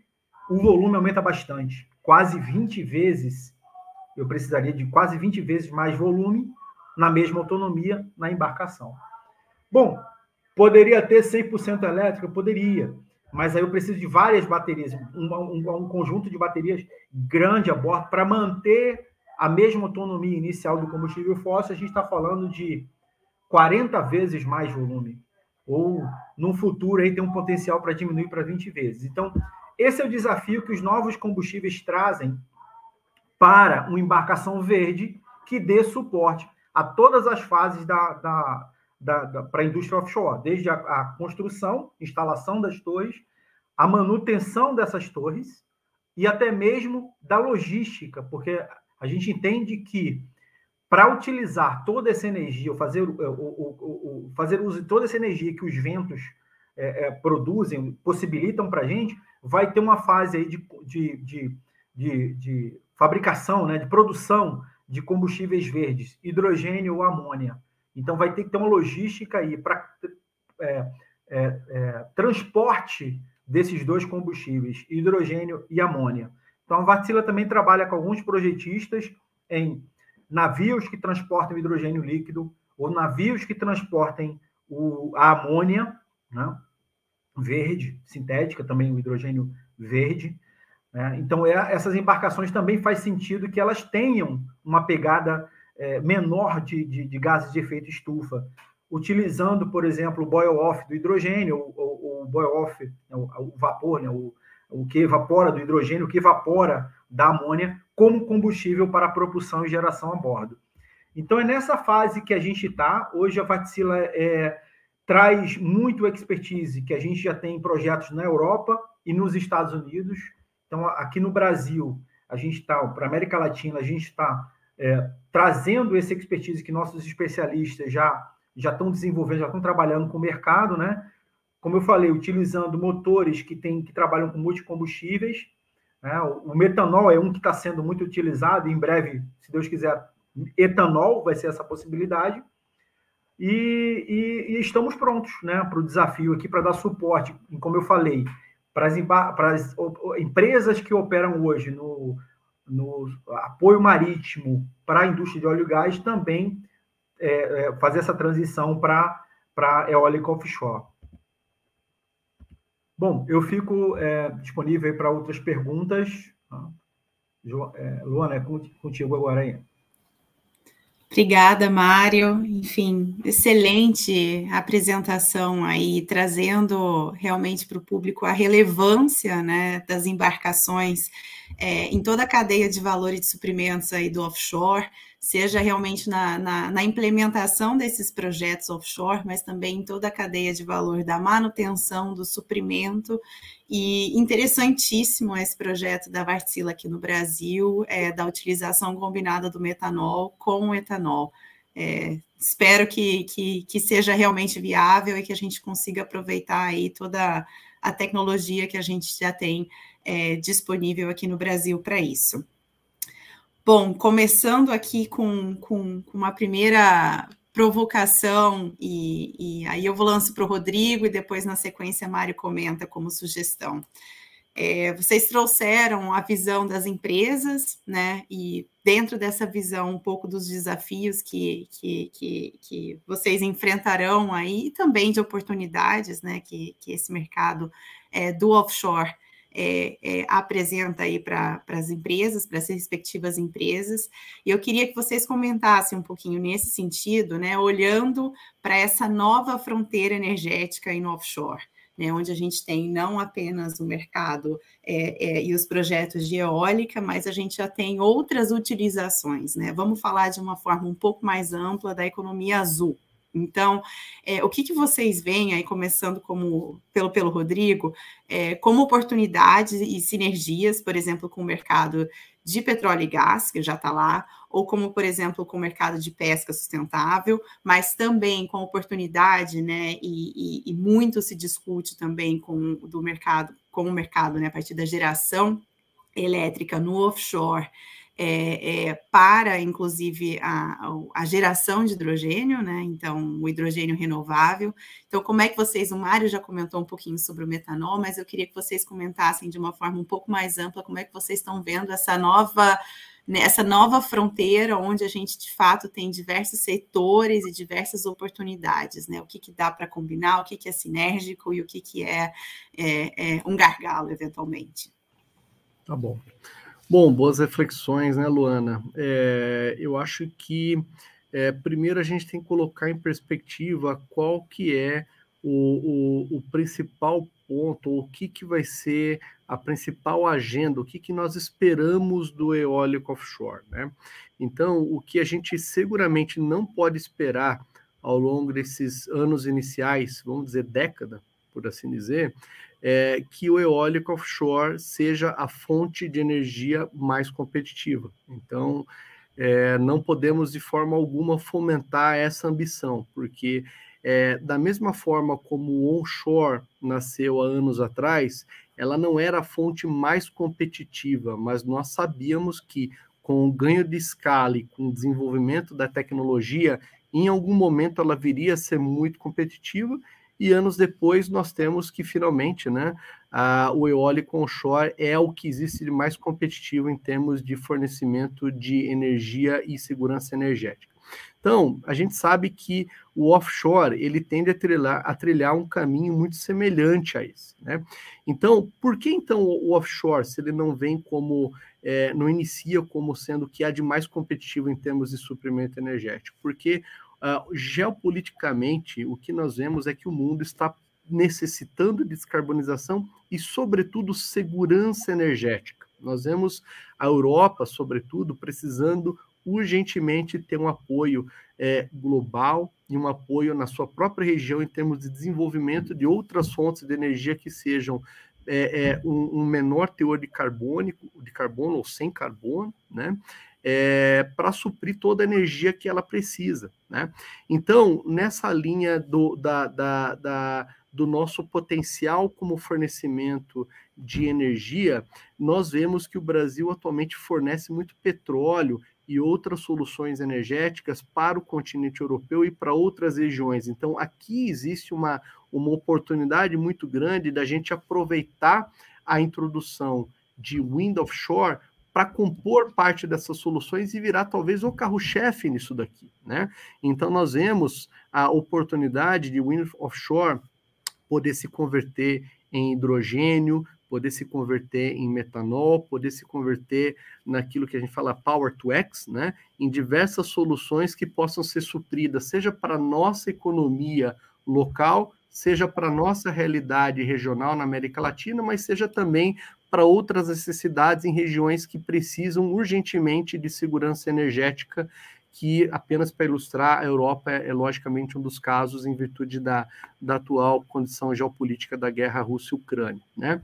o volume aumenta bastante, quase 20 vezes. Eu precisaria de quase 20 vezes mais volume na mesma autonomia na embarcação. Bom, poderia ter 100% elétrica? Poderia mas aí eu preciso de várias baterias, um, um, um conjunto de baterias grande a bordo para manter a mesma autonomia inicial do combustível fóssil. A gente está falando de 40 vezes mais volume, ou no futuro aí tem um potencial para diminuir para 20 vezes. Então, esse é o desafio que os novos combustíveis trazem para uma embarcação verde que dê suporte a todas as fases da, da da, da para a indústria offshore, desde a, a, construção, instalação das torres, a manutenção dessas torres e até mesmo da logística, porque a gente entende que para utilizar toda essa energia, ou fazer, o, o, o, fazer uso de toda essa energia que os ventos é, é, produzem, possibilitam para a gente, vai ter uma fase aí de, de, de, de, de fabricação, né, de produção de combustíveis verdes, hidrogênio ou amônia. Então, vai ter que ter uma logística aí para é, é, é, transporte desses dois combustíveis, hidrogênio e amônia. Então, a Vatsila também trabalha com alguns projetistas em navios que transportam hidrogênio líquido ou navios que transportem o, a amônia né, verde, sintética, também o hidrogênio verde. Né? Então, é, essas embarcações também faz sentido que elas tenham uma pegada é, menor de, de, de, gases de efeito estufa, utilizando, por exemplo, o boil-off do hidrogênio, o, o boil-off, né, o, o, vapor, né, o, o que evapora do hidrogênio, o que evapora da amônia, como combustível para propulsão e geração a bordo. Então, é nessa fase que a gente está. Hoje, a Vatsila é, traz muito expertise que a gente já tem em projetos na Europa e nos Estados Unidos. Então, aqui no Brasil, a gente está, para a América Latina, a gente está é, trazendo esse expertise que nossos especialistas já, já estão desenvolvendo, já estão trabalhando com o mercado, né? Como eu falei, utilizando motores que, tem, que trabalham com multicombustíveis. Né? O, metanol é um que está sendo muito utilizado, em breve, se Deus quiser, etanol vai ser essa possibilidade. E, e, e estamos prontos né, para o desafio aqui, para dar suporte, como eu falei, para as, para as empresas que operam hoje no, no apoio marítimo para a indústria de óleo e gás também é, é, fazer essa transição para a eólica offshore. Bom, eu fico é, disponível para outras perguntas. Tá? é, Luana, é contigo agora aí. Obrigada, Mário. Enfim, excelente apresentação aí, trazendo realmente para o público a relevância né, das embarcações é, em toda a cadeia de valor e de suprimentos aí do offshore, seja realmente na, na, na, implementação desses projetos offshore, mas também em toda a cadeia de valor da manutenção, do suprimento. E interessantíssimo esse projeto da Vartsila aqui no Brasil, é, da utilização combinada do metanol com o etanol. É, espero que, que, que, seja realmente viável e que a gente consiga aproveitar aí toda a tecnologia que a gente já tem é, disponível aqui no Brasil para isso. Bom, começando aqui com, com, com uma primeira provocação, e, e, aí eu vou lanço para o Rodrigo e depois, na sequência, Mário comenta como sugestão. É, vocês trouxeram a visão das empresas, né? E dentro dessa visão, um pouco dos desafios que, que, que, que vocês enfrentarão aí, e também de oportunidades, né? Que, que esse mercado é, do offshore é, é, apresenta aí para as empresas, para as respectivas empresas. E eu queria que vocês comentassem um pouquinho nesse sentido, né, olhando para essa nova fronteira energética no offshore. Né, onde a gente tem não apenas o mercado é, é, e os projetos de eólica, mas a gente já tem outras utilizações. Né? Vamos falar de uma forma um pouco mais ampla da economia azul. Então, é, o que, que vocês veem aí, começando como pelo, pelo Rodrigo, é, como oportunidades e sinergias, por exemplo, com o mercado de petróleo e gás, que já está lá, ou como, por exemplo, com o mercado de pesca sustentável, mas também com oportunidade, né? E, e, e muito se discute também com do mercado, com o mercado, né, a partir da geração elétrica no offshore é, é, para, inclusive, a, a, geração de hidrogênio, né? Então, o hidrogênio renovável. Então, como é que vocês, o Mário já comentou um pouquinho sobre o metanol, mas eu queria que vocês comentassem de uma forma um pouco mais ampla como é que vocês estão vendo essa nova nessa nova fronteira onde a gente de fato tem diversos setores e diversas oportunidades, né? O que, que dá para combinar, o que, que é sinérgico e o que, que é, é, é um gargalo, eventualmente. Tá bom. Bom, boas reflexões, né, Luana? É, eu acho que é, primeiro a gente tem que colocar em perspectiva qual que é o, o, o principal ponto, o que, que vai ser a principal agenda, o que, que nós esperamos do eólico offshore, né? Então, o que a gente seguramente não pode esperar ao longo desses anos iniciais, vamos dizer década, por assim dizer, é, que o eólico offshore seja a fonte de energia mais competitiva. Então, é, não podemos de forma alguma fomentar essa ambição, porque é, da mesma forma como o onshore nasceu há anos atrás, ela não era a fonte mais competitiva, mas nós sabíamos que com o ganho de escala e com o desenvolvimento da tecnologia, em algum momento ela viria a ser muito competitiva e anos depois nós temos que finalmente, né, a, o eólico onshore é o que existe de mais competitivo em termos de fornecimento de energia e segurança energética. Então, a gente sabe que o offshore ele tende a trilhar, a trilhar um caminho muito semelhante a esse. Né? Então, por que então o offshore, se ele não vem como, é, não inicia como sendo o que há de mais competitivo em termos de suprimento energético? Porque uh, geopoliticamente, o que nós vemos é que o mundo está necessitando de descarbonização e, sobretudo, segurança energética. Nós vemos a Europa, sobretudo, precisando urgentemente ter um apoio é, global e um apoio na sua própria região em termos de desenvolvimento de outras fontes de energia que sejam é, é, um, um, menor teor de carbônico, de carbono ou sem carbono, né? É, para suprir toda a energia que ela precisa. Né? Então, nessa linha do, da, da, da, do nosso potencial como fornecimento de energia, nós vemos que o Brasil atualmente fornece muito petróleo e outras soluções energéticas para o continente europeu e para outras regiões. Então, aqui existe uma, uma oportunidade muito grande da gente aproveitar a introdução de wind offshore para compor parte dessas soluções e virar talvez o carro-chefe nisso daqui, né? Então nós vemos a oportunidade de wind offshore poder se converter em hidrogênio, poder se converter em metanol, poder se converter naquilo que a gente fala Power to X, né? em diversas soluções que possam ser supridas, seja para nossa economia local, seja para nossa realidade regional na América Latina, mas seja também para outras necessidades em regiões que precisam urgentemente de segurança energética, que apenas para ilustrar, a Europa é, é, logicamente um dos casos em virtude da, da atual condição geopolítica da guerra Rússia-Ucrânia. Né?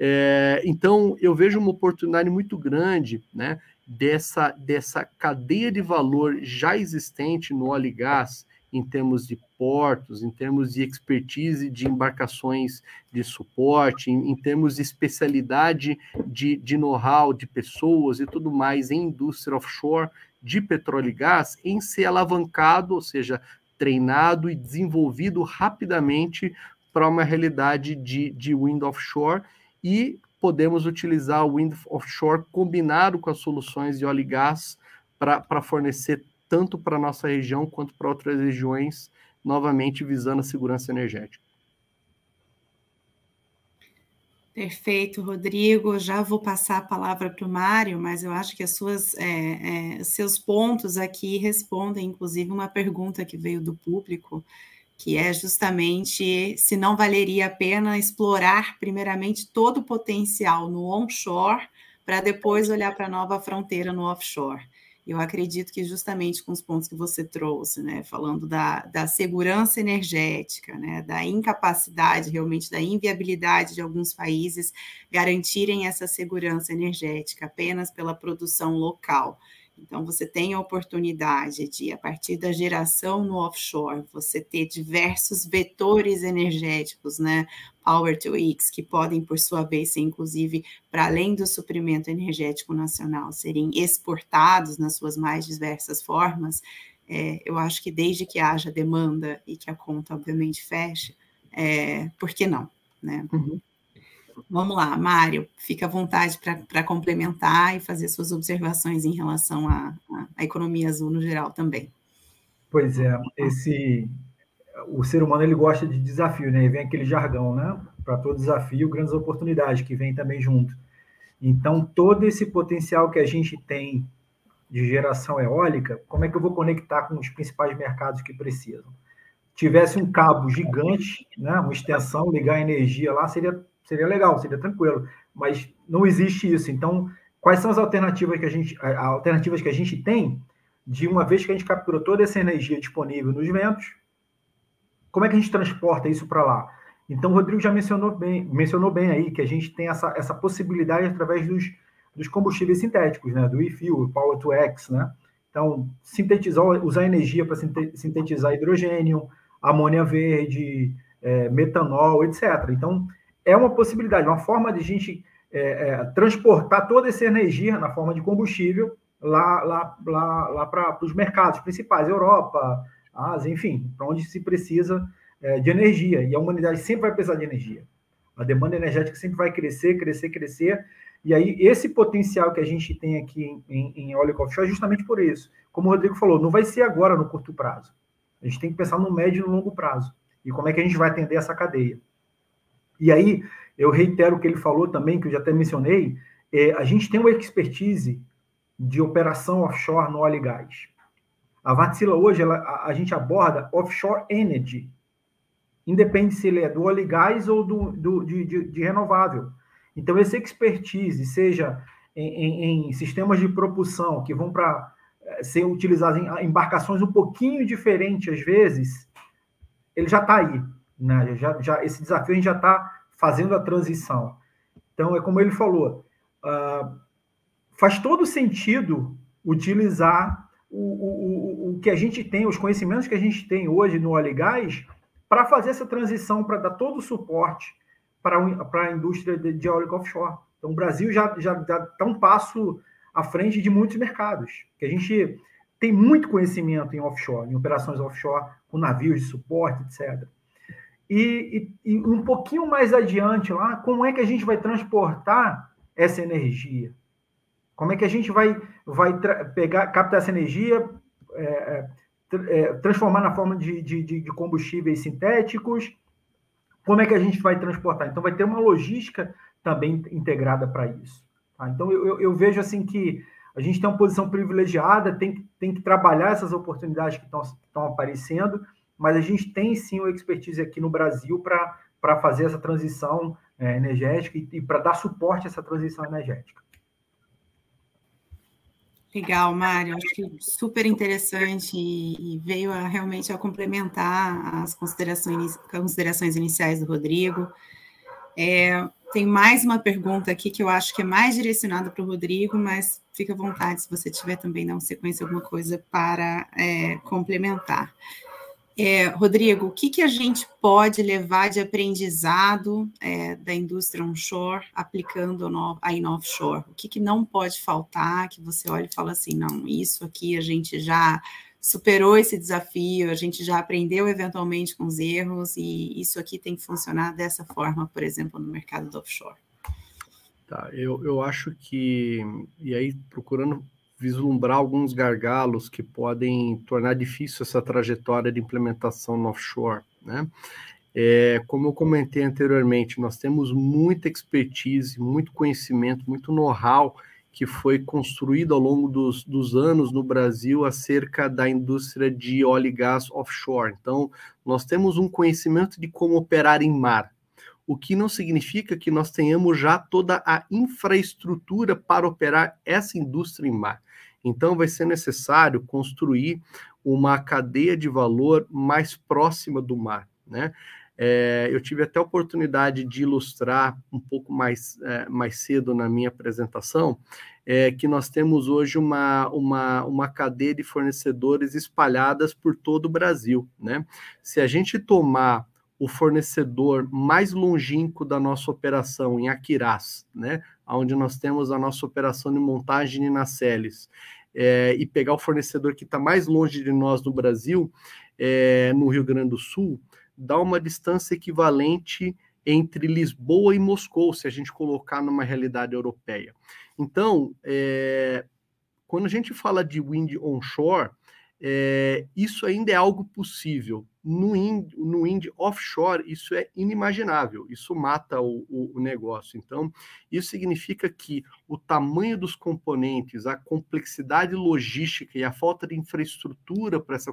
É, então, eu vejo uma oportunidade muito grande né, dessa, dessa cadeia de valor já existente no óleo e gás, em termos de portos, em termos de expertise de embarcações de suporte, em, em termos de especialidade de, de know-how de pessoas e tudo mais em indústria offshore de petróleo e gás, em ser alavancado, ou seja, treinado e desenvolvido rapidamente para uma realidade de, de wind offshore. E podemos utilizar o wind offshore combinado com as soluções de óleo e gás para fornecer tanto para a nossa região quanto para outras regiões, novamente visando a segurança energética. Perfeito, Rodrigo. Já vou passar a palavra para o Mário, mas eu acho que as suas, é, é, seus pontos aqui respondem, inclusive, uma pergunta que veio do público, que é justamente se não valeria a pena explorar, primeiramente, todo o potencial no onshore, para depois olhar para a nova fronteira no offshore. Eu acredito que justamente com os pontos que você trouxe, né, falando da, da segurança energética, né, da incapacidade, realmente da inviabilidade de alguns países garantirem essa segurança energética apenas pela produção local. Então, você tem a oportunidade de, a partir da geração no offshore, você ter diversos vetores energéticos, né? Power to X, que podem, por sua vez, ser, inclusive, para além do suprimento energético nacional, serem exportados nas suas mais diversas formas. É, eu acho que desde que haja demanda e que a conta, obviamente, feche, é, por que não? Né? Uhum. Vamos lá, Mário, fica à vontade para complementar e fazer suas observações em relação à, à, economia azul no geral também. Pois é, esse o ser humano ele gosta de desafio, né? E vem aquele jargão, né? Para todo desafio, grandes oportunidades que vem também junto. Então, todo esse potencial que a gente tem de geração eólica, como é que eu vou conectar com os principais mercados que precisam? Tivesse um cabo gigante, né, uma extensão, ligar a energia lá, seria seria legal, seria tranquilo, mas não existe isso. Então, quais são as alternativas que a gente, alternativas que a gente tem de uma vez que a gente capturou toda essa energia disponível nos ventos, como é que a gente transporta isso para lá? Então, o Rodrigo já mencionou bem, mencionou bem aí que a gente tem essa, essa possibilidade através dos, dos combustíveis sintéticos, né? Do e-fuel, Power to X, né? Então, sintetizar, usar energia para sintetizar hidrogênio, amônia verde, é, metanol, etc. Então, é uma possibilidade, uma forma de a gente é, é, transportar toda essa energia na forma de combustível lá, lá, lá, lá para os mercados principais, Europa, Ásia, enfim, para onde se precisa é, de energia. E a humanidade sempre vai precisar de energia. A demanda energética sempre vai crescer, crescer, crescer. E aí, esse potencial que a gente tem aqui em, em, em óleo offshore é justamente por isso. Como o Rodrigo falou, não vai ser agora no curto prazo. A gente tem que pensar no médio e no longo prazo. E como é que a gente vai atender essa cadeia. E aí, eu reitero o que ele falou também, que eu já até mencionei, é, a gente tem uma expertise de operação offshore no óleo e gás. A Vatsila hoje, ela, a, a, gente aborda offshore energy, independe se ele é do óleo e gás ou do, do de, de, de, renovável. Então, esse expertise, seja em, em, em sistemas de propulsão que vão para é, ser utilizados em embarcações um pouquinho diferentes às vezes, ele já está aí. Né? Já, já, esse desafio a gente já está fazendo a transição. Então, é como ele falou, uh, faz todo sentido utilizar o, o, o, que a gente tem, os conhecimentos que a gente tem hoje no óleo e gás, para fazer essa transição, para dar todo o suporte para, a indústria de, de offshore. Então, o Brasil já está um passo à frente de muitos mercados, que a gente tem muito conhecimento em offshore, em operações offshore, com navios de suporte, etc. E, e, e, um pouquinho mais adiante lá, como é que a gente vai transportar essa energia? Como é que a gente vai, vai pegar, captar essa energia, é, é, é, transformar na forma de, de, de combustíveis sintéticos? Como é que a gente vai transportar? Então, vai ter uma logística também integrada para isso. Tá? Então, eu, eu, vejo assim que a gente tem uma posição privilegiada, tem, tem que trabalhar essas oportunidades que estão aparecendo, mas a gente tem sim uma expertise aqui no Brasil para fazer essa transição é, energética e, e para dar suporte a essa transição energética. Legal, Mário, acho que super interessante e, veio a, realmente a complementar as considerações, considerações iniciais do Rodrigo. É, tem mais uma pergunta aqui que eu acho que é mais direcionada para o Rodrigo, mas fica à vontade se você tiver também na sequência alguma coisa para é, complementar. É, Rodrigo, o que, que a gente pode levar de aprendizado é, da indústria onshore aplicando no, aí no offshore? O que, que não pode faltar, que você olha e fala assim, não, isso aqui a gente já superou esse desafio, a gente já aprendeu eventualmente com os erros e isso aqui tem que funcionar dessa forma, por exemplo, no mercado do offshore. Tá, eu, eu acho que, e aí procurando vislumbrar alguns gargalos que podem tornar difícil essa trajetória de implementação no offshore, né? É, como eu comentei anteriormente, nós temos muita expertise, muito conhecimento, muito know-how que foi construído ao longo dos, dos, anos no Brasil acerca da indústria de óleo e gás offshore. Então, nós temos um conhecimento de como operar em mar, o que não significa que nós tenhamos já toda a infraestrutura para operar essa indústria em mar. Então, vai ser necessário construir uma cadeia de valor mais próxima do mar, né? É, eu tive até a oportunidade de ilustrar um pouco mais, é, mais cedo na minha apresentação é, que nós temos hoje uma, uma, uma cadeia de fornecedores espalhadas por todo o Brasil. Né? Se a gente tomar o fornecedor mais longínquo da nossa operação em Aquirás, né, onde nós temos a nossa operação de montagem de nacelles, é, e pegar o fornecedor que está mais longe de nós no Brasil, é, no Rio Grande do Sul, dá uma distância equivalente entre Lisboa e Moscou, se a gente colocar numa realidade europeia. Então, é, quando a gente fala de wind onshore, é, isso ainda é algo possível. No wind, no wind offshore, isso é inimaginável, isso mata o, o, o, negócio. Então, isso significa que o tamanho dos componentes, a complexidade logística e a falta de infraestrutura para essa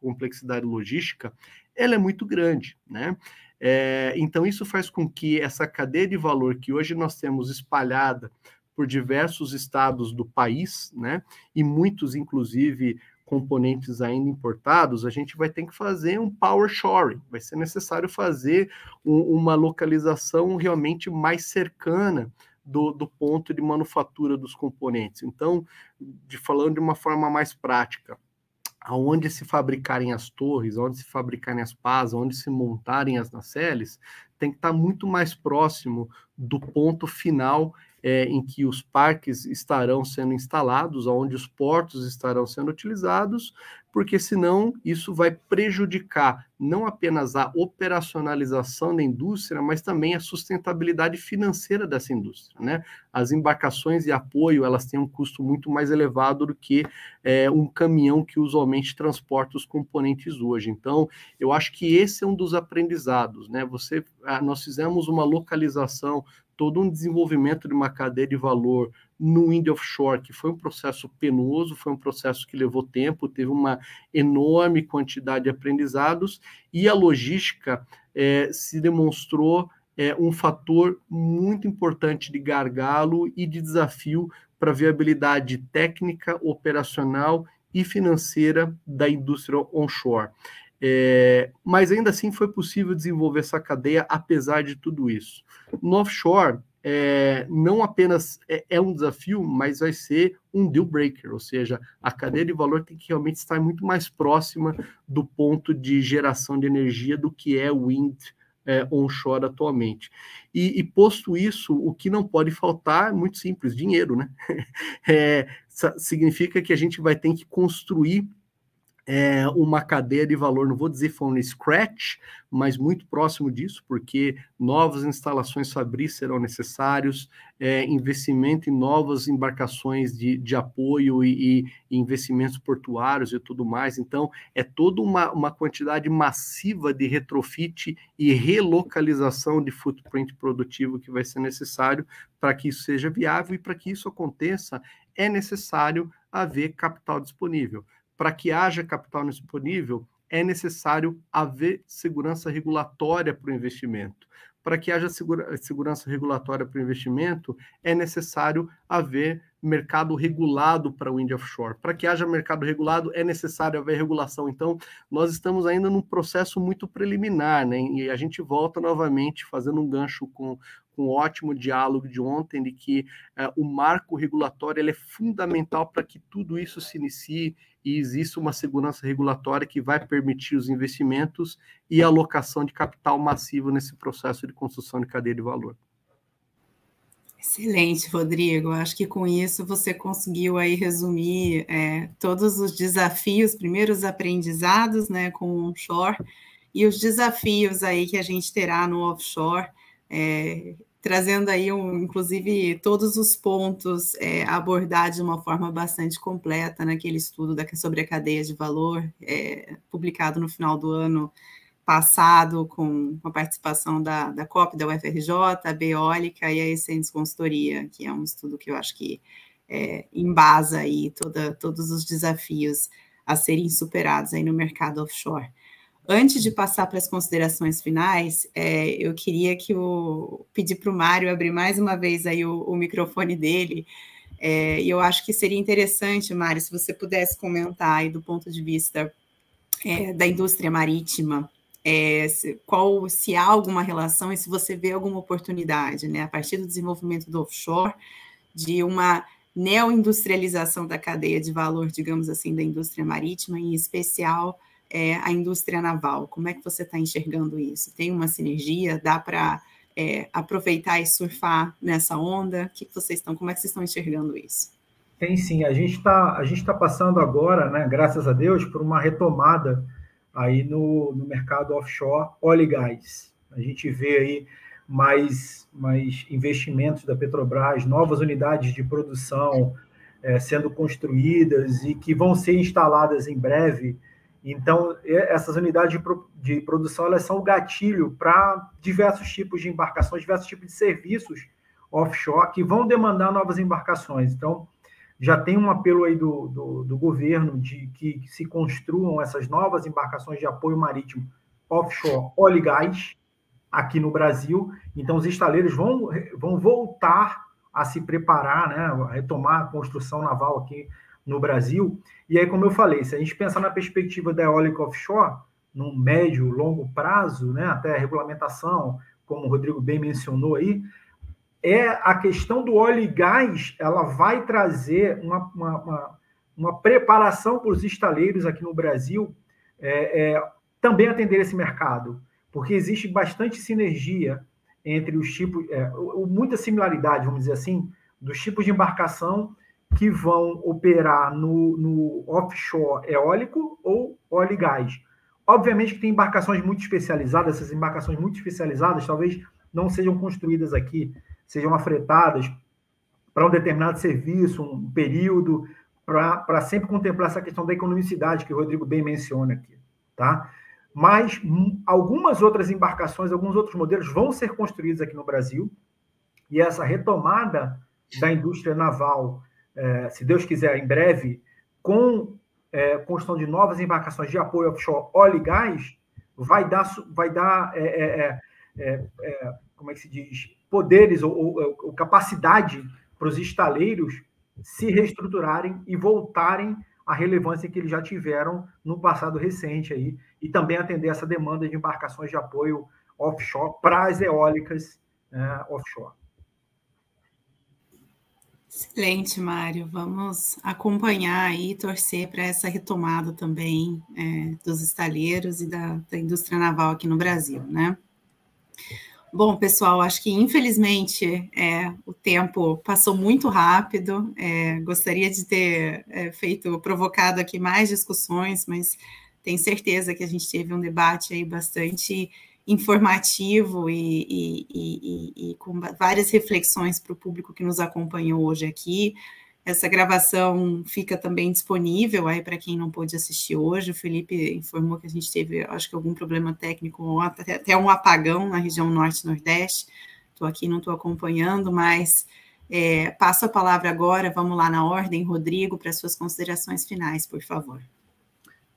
complexidade logística, ela é muito grande, né? É, então, isso faz com que essa cadeia de valor que hoje nós temos espalhada por diversos estados do país, né? E muitos, inclusive, componentes ainda importados, a gente vai ter que fazer um power shoring, vai ser necessário fazer um, uma localização realmente mais cercana do, do, ponto de manufatura dos componentes. Então, de falando de uma forma mais prática, aonde se fabricarem as torres, onde se fabricarem as pás, onde se montarem as nacelles, tem que estar muito mais próximo do ponto final é, em que os parques estarão sendo instalados, onde os portos estarão sendo utilizados, porque senão isso vai prejudicar não apenas a operacionalização da indústria, mas também a sustentabilidade financeira dessa indústria. Né? As embarcações de apoio elas têm um custo muito mais elevado do que é, um caminhão que usualmente transporta os componentes hoje. Então, eu acho que esse é um dos aprendizados. Né? Você, ah, nós fizemos uma localização todo um desenvolvimento de uma cadeia de valor no wind offshore, que foi um processo penoso, foi um processo que levou tempo, teve uma enorme quantidade de aprendizados, e a logística é, se demonstrou é, um fator muito importante de gargalo e de desafio para a viabilidade técnica, operacional e financeira da indústria onshore. É, mas ainda assim foi possível desenvolver essa cadeia apesar de tudo isso. No offshore, é, não apenas é, é, um desafio, mas vai ser um deal breaker, ou seja, a cadeia de valor tem que realmente estar muito mais próxima do ponto de geração de energia do que é o wind é, onshore atualmente. E, e, posto isso, o que não pode faltar é muito simples, dinheiro, né? É, significa que a gente vai ter que construir é, uma cadeia de valor, não vou dizer from scratch, mas muito próximo disso, porque novas instalações fabris serão necessários, é, investimento em novas embarcações de, de apoio e, e, investimentos portuários e tudo mais. Então, é toda uma, uma quantidade massiva de retrofit e relocalização de footprint produtivo que vai ser necessário para que isso seja viável e para que isso aconteça, é necessário haver capital disponível para que haja capital disponível, é necessário haver segurança regulatória para o investimento. Para que haja segura, segurança regulatória para o investimento, é necessário haver mercado regulado para o wind offshore. Para que haja mercado regulado, é necessário haver regulação. Então, nós estamos ainda num processo muito preliminar, né? E a gente volta novamente fazendo um gancho com com um ótimo diálogo de ontem, de que uh, o marco regulatório é fundamental para que tudo isso se inicie e exista uma segurança regulatória que vai permitir os investimentos e a alocação de capital massivo nesse processo de construção de cadeia de valor. Excelente, Rodrigo. Acho que com isso você conseguiu aí resumir é, todos os desafios, primeiros aprendizados né, com o onshore e os desafios aí que a gente terá no offshore é, trazendo aí, um, inclusive, todos os pontos é, a abordar de uma forma bastante completa naquele estudo da, sobre a cadeia de valor, é, publicado no final do ano passado, com a participação da, da COP, da UFRJ, a Beólica e a Essence Consultoria, que é um estudo que eu acho que é, embasa aí toda, todos os desafios a serem superados aí no mercado offshore. Antes de passar para as considerações finais, é, eu queria que o pedir para o Mário abrir mais uma vez aí o, o microfone dele. É, e eu acho que seria interessante, Mário, se você pudesse comentar aí do ponto de vista é, da indústria marítima, é, se, qual se há alguma relação e se você vê alguma oportunidade, né, a partir do desenvolvimento do offshore, de uma neoindustrialização da cadeia de valor, digamos assim, da indústria marítima, em especial é, a indústria naval. Como é que você está enxergando isso? Tem uma sinergia? Dá para é, aproveitar e surfar nessa onda? O que vocês estão? Como é que vocês estão enxergando isso? Tem sim. A gente está a gente está passando agora, né? Graças a Deus, por uma retomada aí no, no mercado offshore óleo e gás. A gente vê aí mais, mais investimentos da Petrobras, novas unidades de produção é, sendo construídas e que vão ser instaladas em breve então, essas unidades de, produção elas são o gatilho para diversos tipos de embarcações, diversos tipos de serviços offshore que vão demandar novas embarcações. Então, já tem um apelo aí do, do, do governo de que se construam essas novas embarcações de apoio marítimo offshore, óleo e gás, aqui no Brasil. Então, os estaleiros vão, vão voltar a se preparar, né, a retomar a construção naval aqui no Brasil. E aí, como eu falei, se a gente pensar na perspectiva da eólica offshore, num médio, longo prazo, né, até a regulamentação, como o Rodrigo bem mencionou aí, é a questão do óleo e gás, ela vai trazer uma, uma, uma, uma preparação para os estaleiros aqui no Brasil é, é, também atender esse mercado, porque existe bastante sinergia entre os tipos, é, muita similaridade, vamos dizer assim, dos tipos de embarcação que vão operar no, no offshore eólico ou óleo e gás. Obviamente que tem embarcações muito especializadas, essas embarcações muito especializadas talvez não sejam construídas aqui, sejam afretadas para um determinado serviço, um período, para sempre contemplar essa questão da economicidade que o Rodrigo bem menciona aqui, tá? Mas algumas outras embarcações, alguns outros modelos vão ser construídos aqui no Brasil, e essa retomada da indústria naval é, se Deus quiser, em breve, com é, construção de novas embarcações de apoio offshore óleo e gás, vai dar, vai dar é, é, é, é como é que se diz, poderes ou, ou, ou capacidade para os estaleiros se reestruturarem e voltarem à relevância que eles já tiveram no passado recente aí, e também atender essa demanda de embarcações de apoio offshore para as eólicas offshore. Excelente, Mário. Vamos acompanhar e torcer para essa retomada também é, dos estaleiros e da, da, indústria naval aqui no Brasil, né? Bom, pessoal, acho que infelizmente é, o tempo passou muito rápido. É, gostaria de ter é, feito, provocado aqui mais discussões, mas tenho certeza que a gente teve um debate aí bastante informativo e, e, e, e com várias reflexões para o público que nos acompanhou hoje aqui. Essa gravação fica também disponível aí para quem não pôde assistir hoje. O Felipe informou que a gente teve, acho que algum problema técnico, até, até um apagão na região norte-nordeste. Estou aqui, não estou acompanhando, mas é, passo a palavra agora. Vamos lá na ordem, Rodrigo, para suas considerações finais, por favor.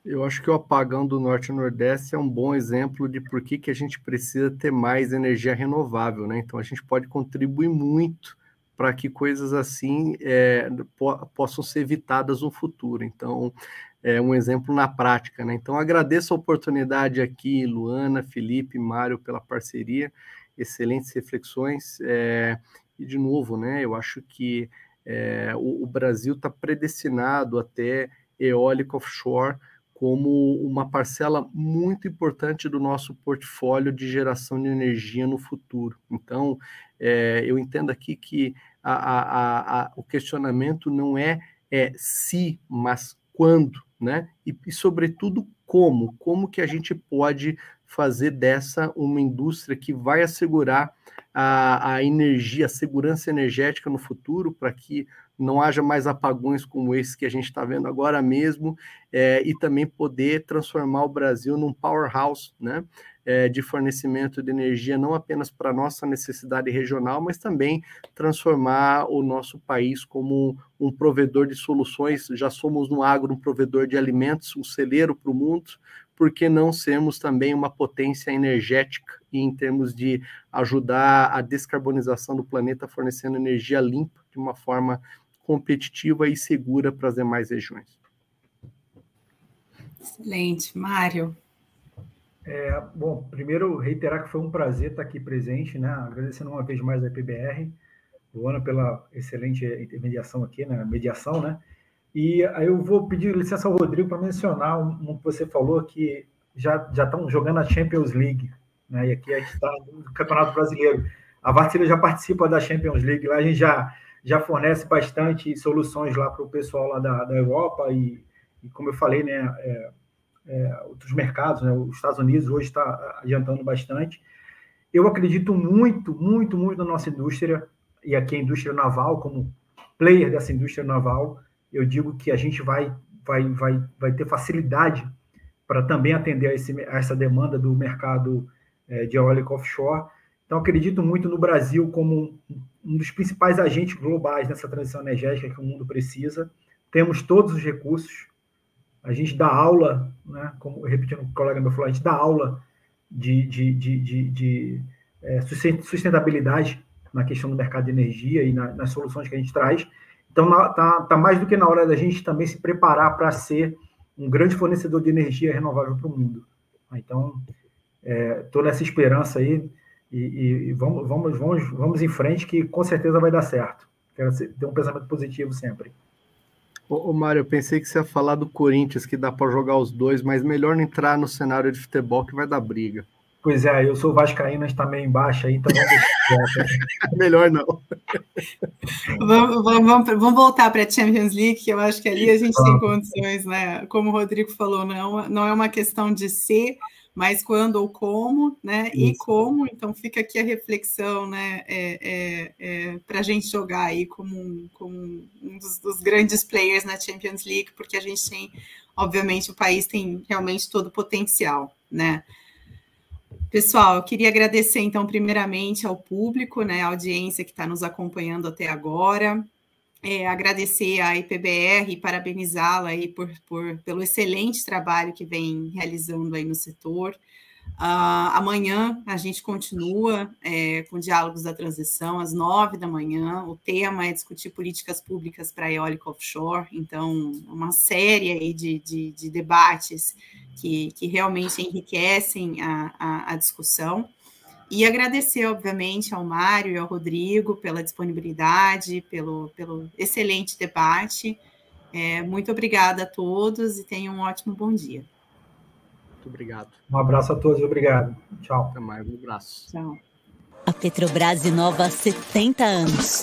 Eu acho que o apagão do Norte e Nordeste é um bom exemplo de por que, que a gente precisa ter mais energia renovável, né? Então a gente pode contribuir muito para que coisas assim é, po possam ser evitadas no futuro. Então, é um exemplo na prática, né? Então, agradeço a oportunidade aqui, Luana, Felipe, Mário, pela parceria, excelentes reflexões. É, e, de novo, né, eu acho que é, o, o Brasil está predestinado até eólico offshore como uma parcela muito importante do nosso portfólio de geração de energia no futuro. Então, é, eu entendo aqui que a, a, a, o questionamento não é, é se, mas quando, né? E, e, sobretudo, como. Como que a gente pode fazer dessa uma indústria que vai assegurar a, a energia, a segurança energética no futuro, para que não haja mais apagões como esse que a gente está vendo agora mesmo, é, e também poder transformar o Brasil num powerhouse né, é, de fornecimento de energia, não apenas para nossa necessidade regional, mas também transformar o nosso país como um provedor de soluções. Já somos no agro um provedor de alimentos, um celeiro para o mundo, por que não sermos também uma potência energética em termos de ajudar a descarbonização do planeta, fornecendo energia limpa de uma forma competitiva e segura para as demais regiões. Excelente. Mário. É, bom, primeiro reiterar que foi um prazer estar aqui presente, né? Agradecendo uma vez mais a IPBR, Luana pela excelente intermediação aqui, né? Mediação, né? E aí eu vou pedir licença ao Rodrigo para mencionar um, um, que você falou que já já estão jogando a Champions League, né? E aqui a gente está no Campeonato Brasileiro. A Vartilha já participa da Champions League, lá a gente já já fornece bastante soluções lá para o pessoal lá da, da Europa e, e, como eu falei, né, é, é, outros mercados, né, os Estados Unidos hoje está adiantando bastante. Eu acredito muito, muito, muito na nossa indústria e aqui a indústria naval, como player dessa indústria naval, eu digo que a gente vai, vai, vai, vai ter facilidade para também atender a, esse, a, essa demanda do mercado é, de eólico offshore. Então, acredito muito no Brasil como um dos principais agentes globais nessa transição energética que o mundo precisa. Temos todos os recursos. A gente dá aula, né, como repetindo o que o colega meu falou, a gente dá aula de, de, de, de, de é, sustentabilidade na questão do mercado de energia e na, nas soluções que a gente traz. Então, está tá mais do que na hora da gente também se preparar para ser um grande fornecedor de energia renovável para o mundo. Então, é, nessa esperança aí e, e, vamos, vamos, vamos, vamos em frente que com certeza vai dar certo. Quero ter um pensamento positivo sempre. Ô, ô Mário, eu pensei que você ia falar do Corinthians, que dá para jogar os dois, mas melhor não entrar no cenário de futebol que vai dar briga. Pois é, eu sou vascaíno, a gente está meio embaixo aí, então vamos Melhor não. vamos, vamos, vamos, voltar para a Champions League, que eu acho que ali a gente tem condições, né? Como o Rodrigo falou, não, não é uma questão de ser mas quando ou como, né? Isso. E como, então fica aqui a reflexão, né? É, é, é, para a gente jogar aí como um, como um dos, dos, grandes players na Champions League, porque a gente tem, obviamente, o país tem realmente todo o potencial, né? Pessoal, eu queria agradecer, então, primeiramente ao público, né, a audiência que está nos acompanhando até agora, é, agradecer à IPBR e parabenizá-la aí por, por, pelo excelente trabalho que vem realizando aí no setor. Uh, amanhã a gente continua é, com diálogos da transição às nove da manhã. O tema é discutir políticas públicas para eólica offshore, então uma série aí de, de, de debates que, que realmente enriquecem a, a, a discussão. E agradecer, obviamente, ao Mário e ao Rodrigo pela disponibilidade, pelo, pelo excelente debate. É, muito obrigada a todos e tenham um ótimo bom dia. Muito obrigado. Um abraço a todos, obrigado. Tchau. Até mais, um abraço. Tchau. Petrobras inova há 70 anos.